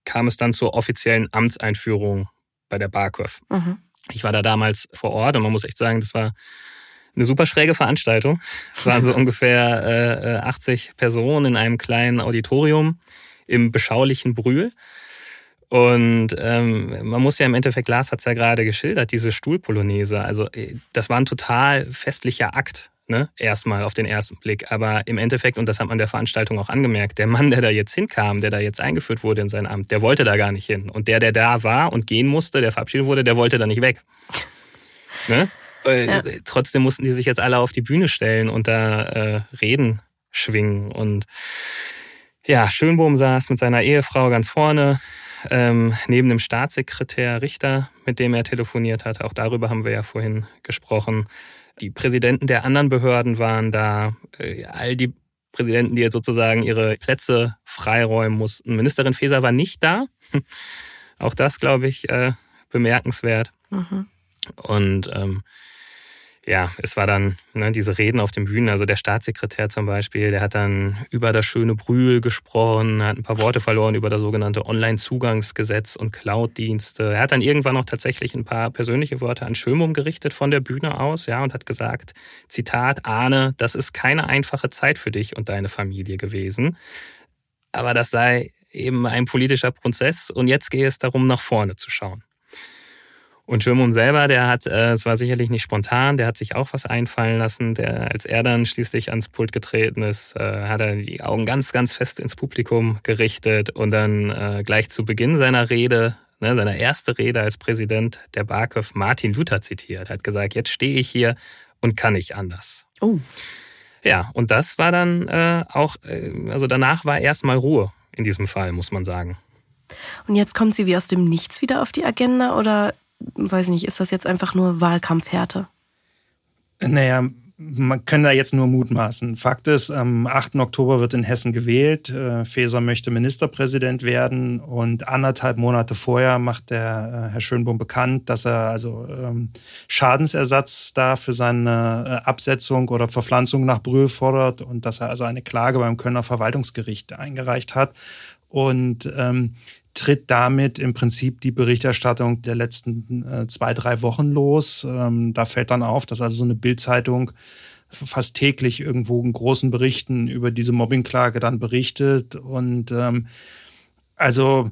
kam es dann zur offiziellen Amtseinführung bei der BAKÖV. Mhm. Ich war da damals vor Ort und man muss echt sagen, das war eine super schräge Veranstaltung. Es waren so ungefähr äh, 80 Personen in einem kleinen Auditorium im beschaulichen Brühl. Und ähm, man muss ja im Endeffekt, Lars hat es ja gerade geschildert, diese Stuhlpolonaise. Also äh, das war ein total festlicher Akt, ne? Erstmal auf den ersten Blick. Aber im Endeffekt, und das hat man der Veranstaltung auch angemerkt, der Mann, der da jetzt hinkam, der da jetzt eingeführt wurde in sein Amt, der wollte da gar nicht hin. Und der, der da war und gehen musste, der verabschiedet wurde, der wollte da nicht weg. Ne? Äh, ja. Trotzdem mussten die sich jetzt alle auf die Bühne stellen und da äh, Reden schwingen. Und ja, Schönbohm saß mit seiner Ehefrau ganz vorne ähm, neben dem Staatssekretär Richter, mit dem er telefoniert hat. Auch darüber haben wir ja vorhin gesprochen. Die Präsidenten der anderen Behörden waren da. Äh, all die Präsidenten, die jetzt sozusagen ihre Plätze freiräumen mussten. Ministerin Faeser war nicht da. Auch das, glaube ich, äh, bemerkenswert. Mhm. Und ähm, ja, es war dann ne, diese Reden auf den Bühnen, also der Staatssekretär zum Beispiel, der hat dann über das schöne Brühl gesprochen, hat ein paar Worte verloren über das sogenannte Online-Zugangsgesetz und Cloud-Dienste. Er hat dann irgendwann auch tatsächlich ein paar persönliche Worte an Schömum gerichtet von der Bühne aus, ja, und hat gesagt, Zitat, Ahne, das ist keine einfache Zeit für dich und deine Familie gewesen. Aber das sei eben ein politischer Prozess und jetzt gehe es darum, nach vorne zu schauen. Und Schirmum selber, der hat, äh, es war sicherlich nicht spontan, der hat sich auch was einfallen lassen. Der, als er dann schließlich ans Pult getreten ist, äh, hat er die Augen ganz, ganz fest ins Publikum gerichtet und dann äh, gleich zu Beginn seiner Rede, ne, seiner erste Rede als Präsident der BAKÖV Martin Luther zitiert, hat gesagt, jetzt stehe ich hier und kann nicht anders. Oh. Ja, und das war dann äh, auch, äh, also danach war erstmal Ruhe in diesem Fall, muss man sagen. Und jetzt kommt sie wie aus dem Nichts wieder auf die Agenda oder, weiß nicht, ist das jetzt einfach nur Wahlkampfhärte? Naja, man kann da jetzt nur mutmaßen. Fakt ist, am 8. Oktober wird in Hessen gewählt. Äh, Faeser möchte Ministerpräsident werden und anderthalb Monate vorher macht der äh, Herr Schönbohm bekannt, dass er also ähm, Schadensersatz da für seine äh, Absetzung oder Verpflanzung nach Brühl fordert und dass er also eine Klage beim Kölner Verwaltungsgericht eingereicht hat. Und ähm, tritt damit im Prinzip die Berichterstattung der letzten äh, zwei, drei Wochen los. Ähm, da fällt dann auf, dass also so eine Bildzeitung fast täglich irgendwo in großen Berichten über diese Mobbingklage dann berichtet. Und ähm, also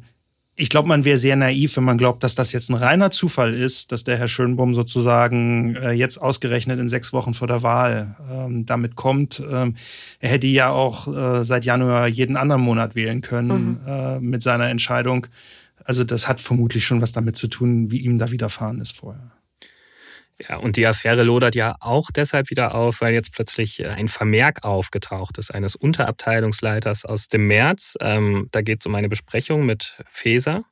ich glaube, man wäre sehr naiv, wenn man glaubt, dass das jetzt ein reiner Zufall ist, dass der Herr Schönbohm sozusagen äh, jetzt ausgerechnet in sechs Wochen vor der Wahl ähm, damit kommt. Ähm, er hätte ja auch äh, seit Januar jeden anderen Monat wählen können mhm. äh, mit seiner Entscheidung. Also das hat vermutlich schon was damit zu tun, wie ihm da widerfahren ist vorher. Ja, und die Affäre lodert ja auch deshalb wieder auf, weil jetzt plötzlich äh, ein Vermerk aufgetaucht ist eines Unterabteilungsleiters aus dem März. Ähm, da geht es um eine Besprechung mit Feser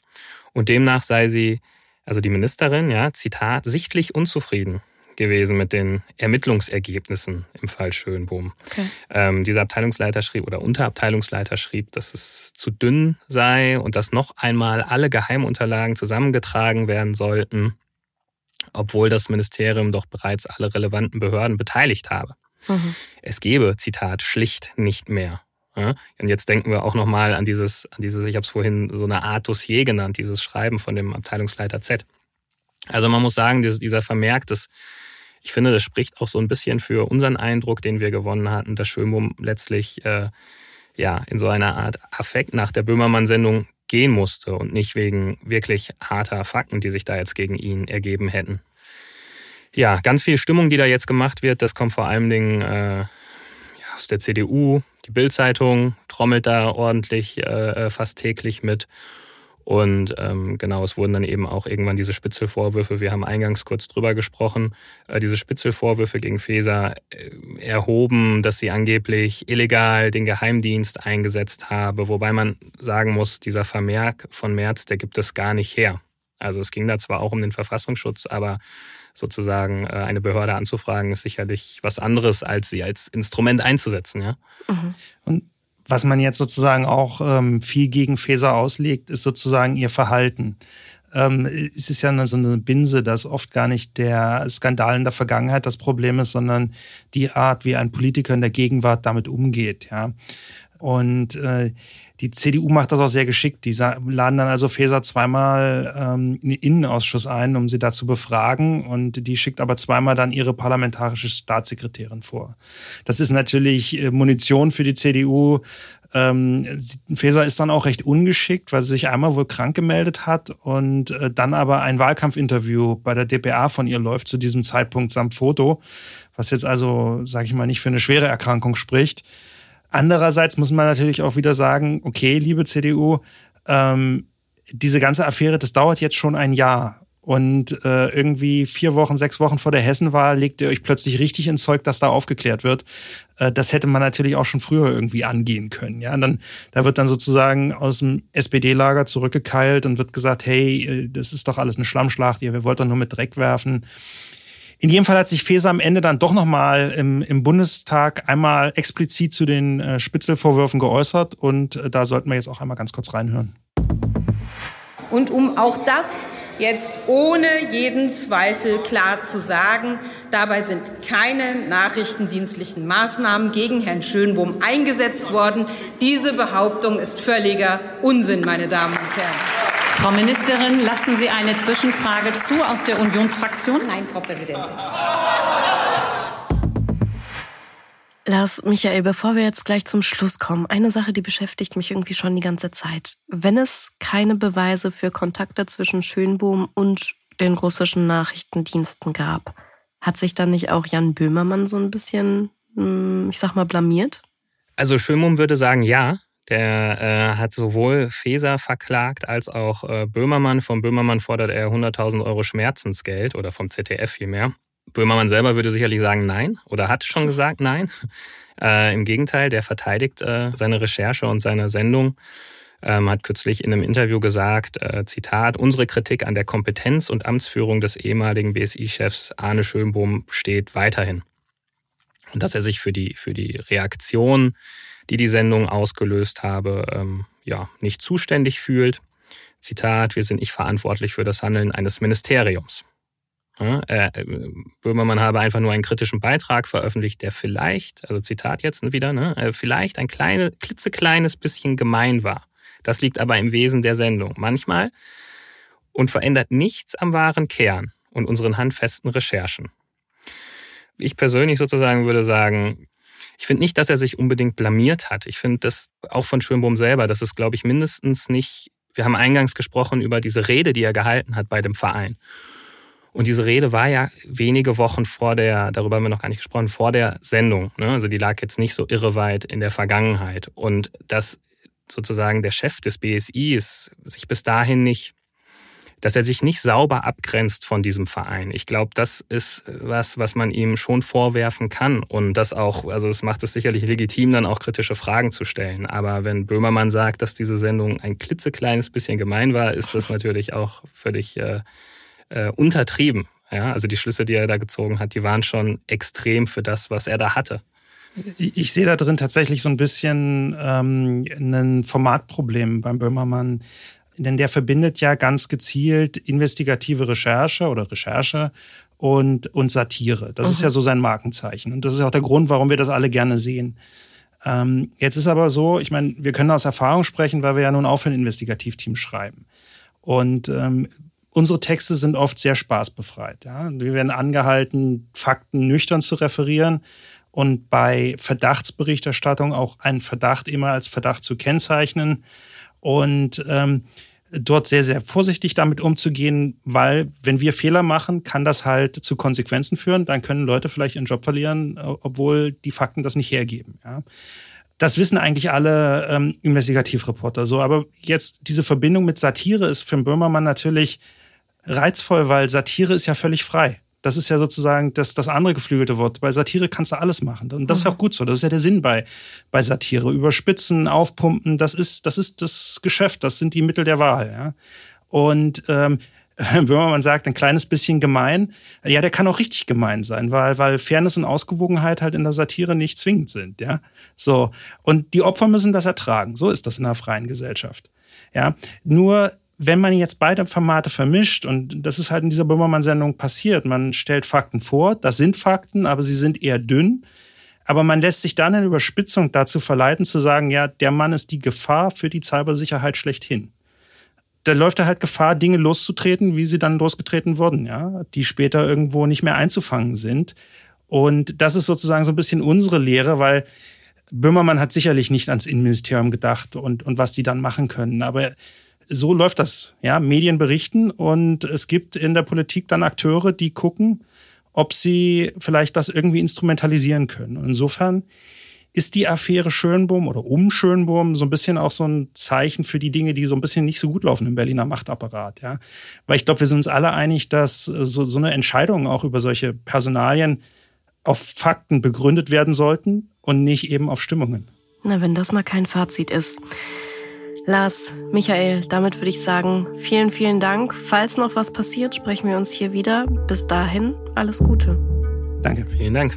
und demnach sei sie, also die Ministerin, ja, Zitat, sichtlich unzufrieden gewesen mit den Ermittlungsergebnissen im Fall Schönbohm. Okay. Ähm, dieser Abteilungsleiter schrieb oder Unterabteilungsleiter schrieb, dass es zu dünn sei und dass noch einmal alle Geheimunterlagen zusammengetragen werden sollten obwohl das Ministerium doch bereits alle relevanten Behörden beteiligt habe. Mhm. Es gebe, Zitat, schlicht nicht mehr. Ja? Und jetzt denken wir auch nochmal an dieses, an dieses, ich habe es vorhin so eine Art Dossier genannt, dieses Schreiben von dem Abteilungsleiter Z. Also man muss sagen, dieser Vermerk, das, ich finde, das spricht auch so ein bisschen für unseren Eindruck, den wir gewonnen hatten, dass Schönbohm letztlich äh, ja in so einer Art Affekt nach der Böhmermann-Sendung gehen musste und nicht wegen wirklich harter Fakten, die sich da jetzt gegen ihn ergeben hätten. Ja, ganz viel Stimmung, die da jetzt gemacht wird, das kommt vor allen Dingen äh, aus der CDU. Die Bildzeitung trommelt da ordentlich äh, äh fast täglich mit. Und ähm, genau, es wurden dann eben auch irgendwann diese Spitzelvorwürfe, wir haben eingangs kurz drüber gesprochen, äh, diese Spitzelvorwürfe gegen Feser äh, erhoben, dass sie angeblich illegal den Geheimdienst eingesetzt habe, wobei man sagen muss, dieser Vermerk von März, der gibt es gar nicht her. Also es ging da zwar auch um den Verfassungsschutz, aber sozusagen äh, eine Behörde anzufragen, ist sicherlich was anderes, als sie als Instrument einzusetzen, ja. Mhm. Und was man jetzt sozusagen auch ähm, viel gegen Faeser auslegt, ist sozusagen ihr Verhalten. Ähm, es ist ja eine, so eine Binse, dass oft gar nicht der Skandal in der Vergangenheit das Problem ist, sondern die Art, wie ein Politiker in der Gegenwart damit umgeht. Ja. Und äh, die CDU macht das auch sehr geschickt. Die laden dann also Faeser zweimal ähm, in den Innenausschuss ein, um sie da zu befragen. Und die schickt aber zweimal dann ihre parlamentarische Staatssekretärin vor. Das ist natürlich äh, Munition für die CDU. Ähm, Faeser ist dann auch recht ungeschickt, weil sie sich einmal wohl krank gemeldet hat und äh, dann aber ein Wahlkampfinterview bei der DPA von ihr läuft zu diesem Zeitpunkt samt Foto, was jetzt also, sage ich mal, nicht für eine schwere Erkrankung spricht. Andererseits muss man natürlich auch wieder sagen, okay, liebe CDU, ähm, diese ganze Affäre, das dauert jetzt schon ein Jahr. Und äh, irgendwie vier Wochen, sechs Wochen vor der Hessenwahl legt ihr euch plötzlich richtig ins Zeug, dass da aufgeklärt wird. Äh, das hätte man natürlich auch schon früher irgendwie angehen können. Ja, und dann da wird dann sozusagen aus dem SPD-Lager zurückgekeilt und wird gesagt, hey, äh, das ist doch alles eine Schlammschlacht, ihr wollt doch nur mit Dreck werfen. In jedem Fall hat sich Feser am Ende dann doch nochmal im, im Bundestag einmal explizit zu den äh, Spitzelvorwürfen geäußert und äh, da sollten wir jetzt auch einmal ganz kurz reinhören. Und um auch das jetzt ohne jeden Zweifel klar zu sagen, dabei sind keine nachrichtendienstlichen Maßnahmen gegen Herrn Schönbohm eingesetzt worden. Diese Behauptung ist völliger Unsinn, meine Damen und Herren. Frau Ministerin, lassen Sie eine Zwischenfrage zu aus der Unionsfraktion? Nein, Frau Präsidentin. Lars, Michael, bevor wir jetzt gleich zum Schluss kommen, eine Sache, die beschäftigt mich irgendwie schon die ganze Zeit. Wenn es keine Beweise für Kontakte zwischen Schönbohm und den russischen Nachrichtendiensten gab, hat sich dann nicht auch Jan Böhmermann so ein bisschen, hm, ich sag mal, blamiert? Also Schönbohm würde sagen, ja. Der äh, hat sowohl Feser verklagt als auch äh, Böhmermann. Vom Böhmermann fordert er 100.000 Euro Schmerzensgeld oder vom ZDF vielmehr. Böhmermann selber würde sicherlich sagen nein oder hat schon gesagt nein. Äh, Im Gegenteil, der verteidigt äh, seine Recherche und seine Sendung. Ähm, hat kürzlich in einem Interview gesagt, äh, Zitat, unsere Kritik an der Kompetenz und Amtsführung des ehemaligen BSI-Chefs Arne Schönbohm steht weiterhin. Und dass er sich für die, für die Reaktion, die die Sendung ausgelöst habe, ähm, ja, nicht zuständig fühlt. Zitat, wir sind nicht verantwortlich für das Handeln eines Ministeriums. Ja, äh, Böhmermann habe einfach nur einen kritischen Beitrag veröffentlicht, der vielleicht, also Zitat jetzt wieder, ne, äh, vielleicht ein kleine, klitzekleines bisschen gemein war. Das liegt aber im Wesen der Sendung. Manchmal und verändert nichts am wahren Kern und unseren handfesten Recherchen. Ich persönlich sozusagen würde sagen, ich finde nicht, dass er sich unbedingt blamiert hat. Ich finde das auch von Schönbohm selber, das ist, glaube ich, mindestens nicht, wir haben eingangs gesprochen über diese Rede, die er gehalten hat bei dem Verein. Und diese Rede war ja wenige Wochen vor der, darüber haben wir noch gar nicht gesprochen, vor der Sendung. Ne? Also die lag jetzt nicht so irreweit in der Vergangenheit. Und dass sozusagen der Chef des BSIs sich bis dahin nicht, dass er sich nicht sauber abgrenzt von diesem Verein. Ich glaube, das ist was, was man ihm schon vorwerfen kann. Und das auch, also es macht es sicherlich legitim, dann auch kritische Fragen zu stellen. Aber wenn Böhmermann sagt, dass diese Sendung ein klitzekleines bisschen gemein war, ist das natürlich auch völlig äh, äh, untertrieben. Ja, also die Schlüsse, die er da gezogen hat, die waren schon extrem für das, was er da hatte. Ich sehe da drin tatsächlich so ein bisschen ähm, ein Formatproblem beim Böhmermann, denn der verbindet ja ganz gezielt investigative Recherche oder Recherche und, und Satire. Das mhm. ist ja so sein Markenzeichen. Und das ist auch der Grund, warum wir das alle gerne sehen. Ähm, jetzt ist aber so, ich meine, wir können aus Erfahrung sprechen, weil wir ja nun auch für ein Investigativteam schreiben. Und ähm, unsere Texte sind oft sehr spaßbefreit. Ja? Wir werden angehalten, Fakten nüchtern zu referieren und bei Verdachtsberichterstattung auch einen Verdacht immer als Verdacht zu kennzeichnen und ähm, dort sehr, sehr vorsichtig damit umzugehen, weil wenn wir Fehler machen, kann das halt zu Konsequenzen führen. Dann können Leute vielleicht ihren Job verlieren, obwohl die Fakten das nicht hergeben. Ja? Das wissen eigentlich alle ähm, Investigativreporter so. Aber jetzt diese Verbindung mit Satire ist für Böhmermann natürlich reizvoll, weil Satire ist ja völlig frei. Das ist ja sozusagen das, das andere geflügelte Wort. Bei Satire kannst du alles machen. Und das ist mhm. auch gut so. Das ist ja der Sinn bei, bei Satire. Überspitzen, aufpumpen, das ist, das ist das Geschäft, das sind die Mittel der Wahl. Ja? Und ähm, wenn man sagt, ein kleines bisschen gemein, ja, der kann auch richtig gemein sein, weil, weil Fairness und Ausgewogenheit halt in der Satire nicht zwingend sind, ja. So. Und die Opfer müssen das ertragen. So ist das in einer freien Gesellschaft. Ja. Nur wenn man jetzt beide Formate vermischt, und das ist halt in dieser Böhmermann-Sendung passiert, man stellt Fakten vor, das sind Fakten, aber sie sind eher dünn. Aber man lässt sich dann in Überspitzung dazu verleiten, zu sagen, ja, der Mann ist die Gefahr für die Cybersicherheit schlechthin. Da läuft er halt Gefahr, Dinge loszutreten, wie sie dann losgetreten wurden, ja, die später irgendwo nicht mehr einzufangen sind. Und das ist sozusagen so ein bisschen unsere Lehre, weil Böhmermann hat sicherlich nicht ans Innenministerium gedacht und, und was die dann machen können. Aber so läuft das. Ja, Medien berichten und es gibt in der Politik dann Akteure, die gucken, ob sie vielleicht das irgendwie instrumentalisieren können. Und insofern ist die Affäre Schönbohm oder um Schönbohm so ein bisschen auch so ein Zeichen für die Dinge, die so ein bisschen nicht so gut laufen im Berliner Machtapparat. Ja? Weil ich glaube, wir sind uns alle einig, dass so, so eine Entscheidung auch über solche Personalien auf Fakten begründet werden sollten und nicht eben auf Stimmungen. Na, wenn das mal kein Fazit ist. Lars, Michael, damit würde ich sagen, vielen, vielen Dank. Falls noch was passiert, sprechen wir uns hier wieder. Bis dahin, alles Gute. Danke. Vielen Dank.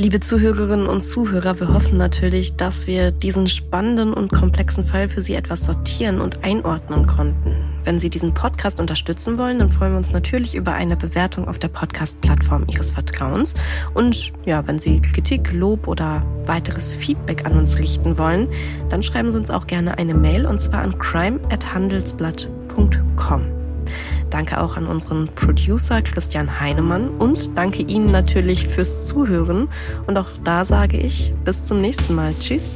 Liebe Zuhörerinnen und Zuhörer, wir hoffen natürlich, dass wir diesen spannenden und komplexen Fall für Sie etwas sortieren und einordnen konnten. Wenn Sie diesen Podcast unterstützen wollen, dann freuen wir uns natürlich über eine Bewertung auf der Podcast-Plattform Ihres Vertrauens. Und ja, wenn Sie Kritik, Lob oder weiteres Feedback an uns richten wollen, dann schreiben Sie uns auch gerne eine Mail und zwar an crime@handelsblatt.com. Danke auch an unseren Producer Christian Heinemann und danke Ihnen natürlich fürs Zuhören. Und auch da sage ich bis zum nächsten Mal. Tschüss.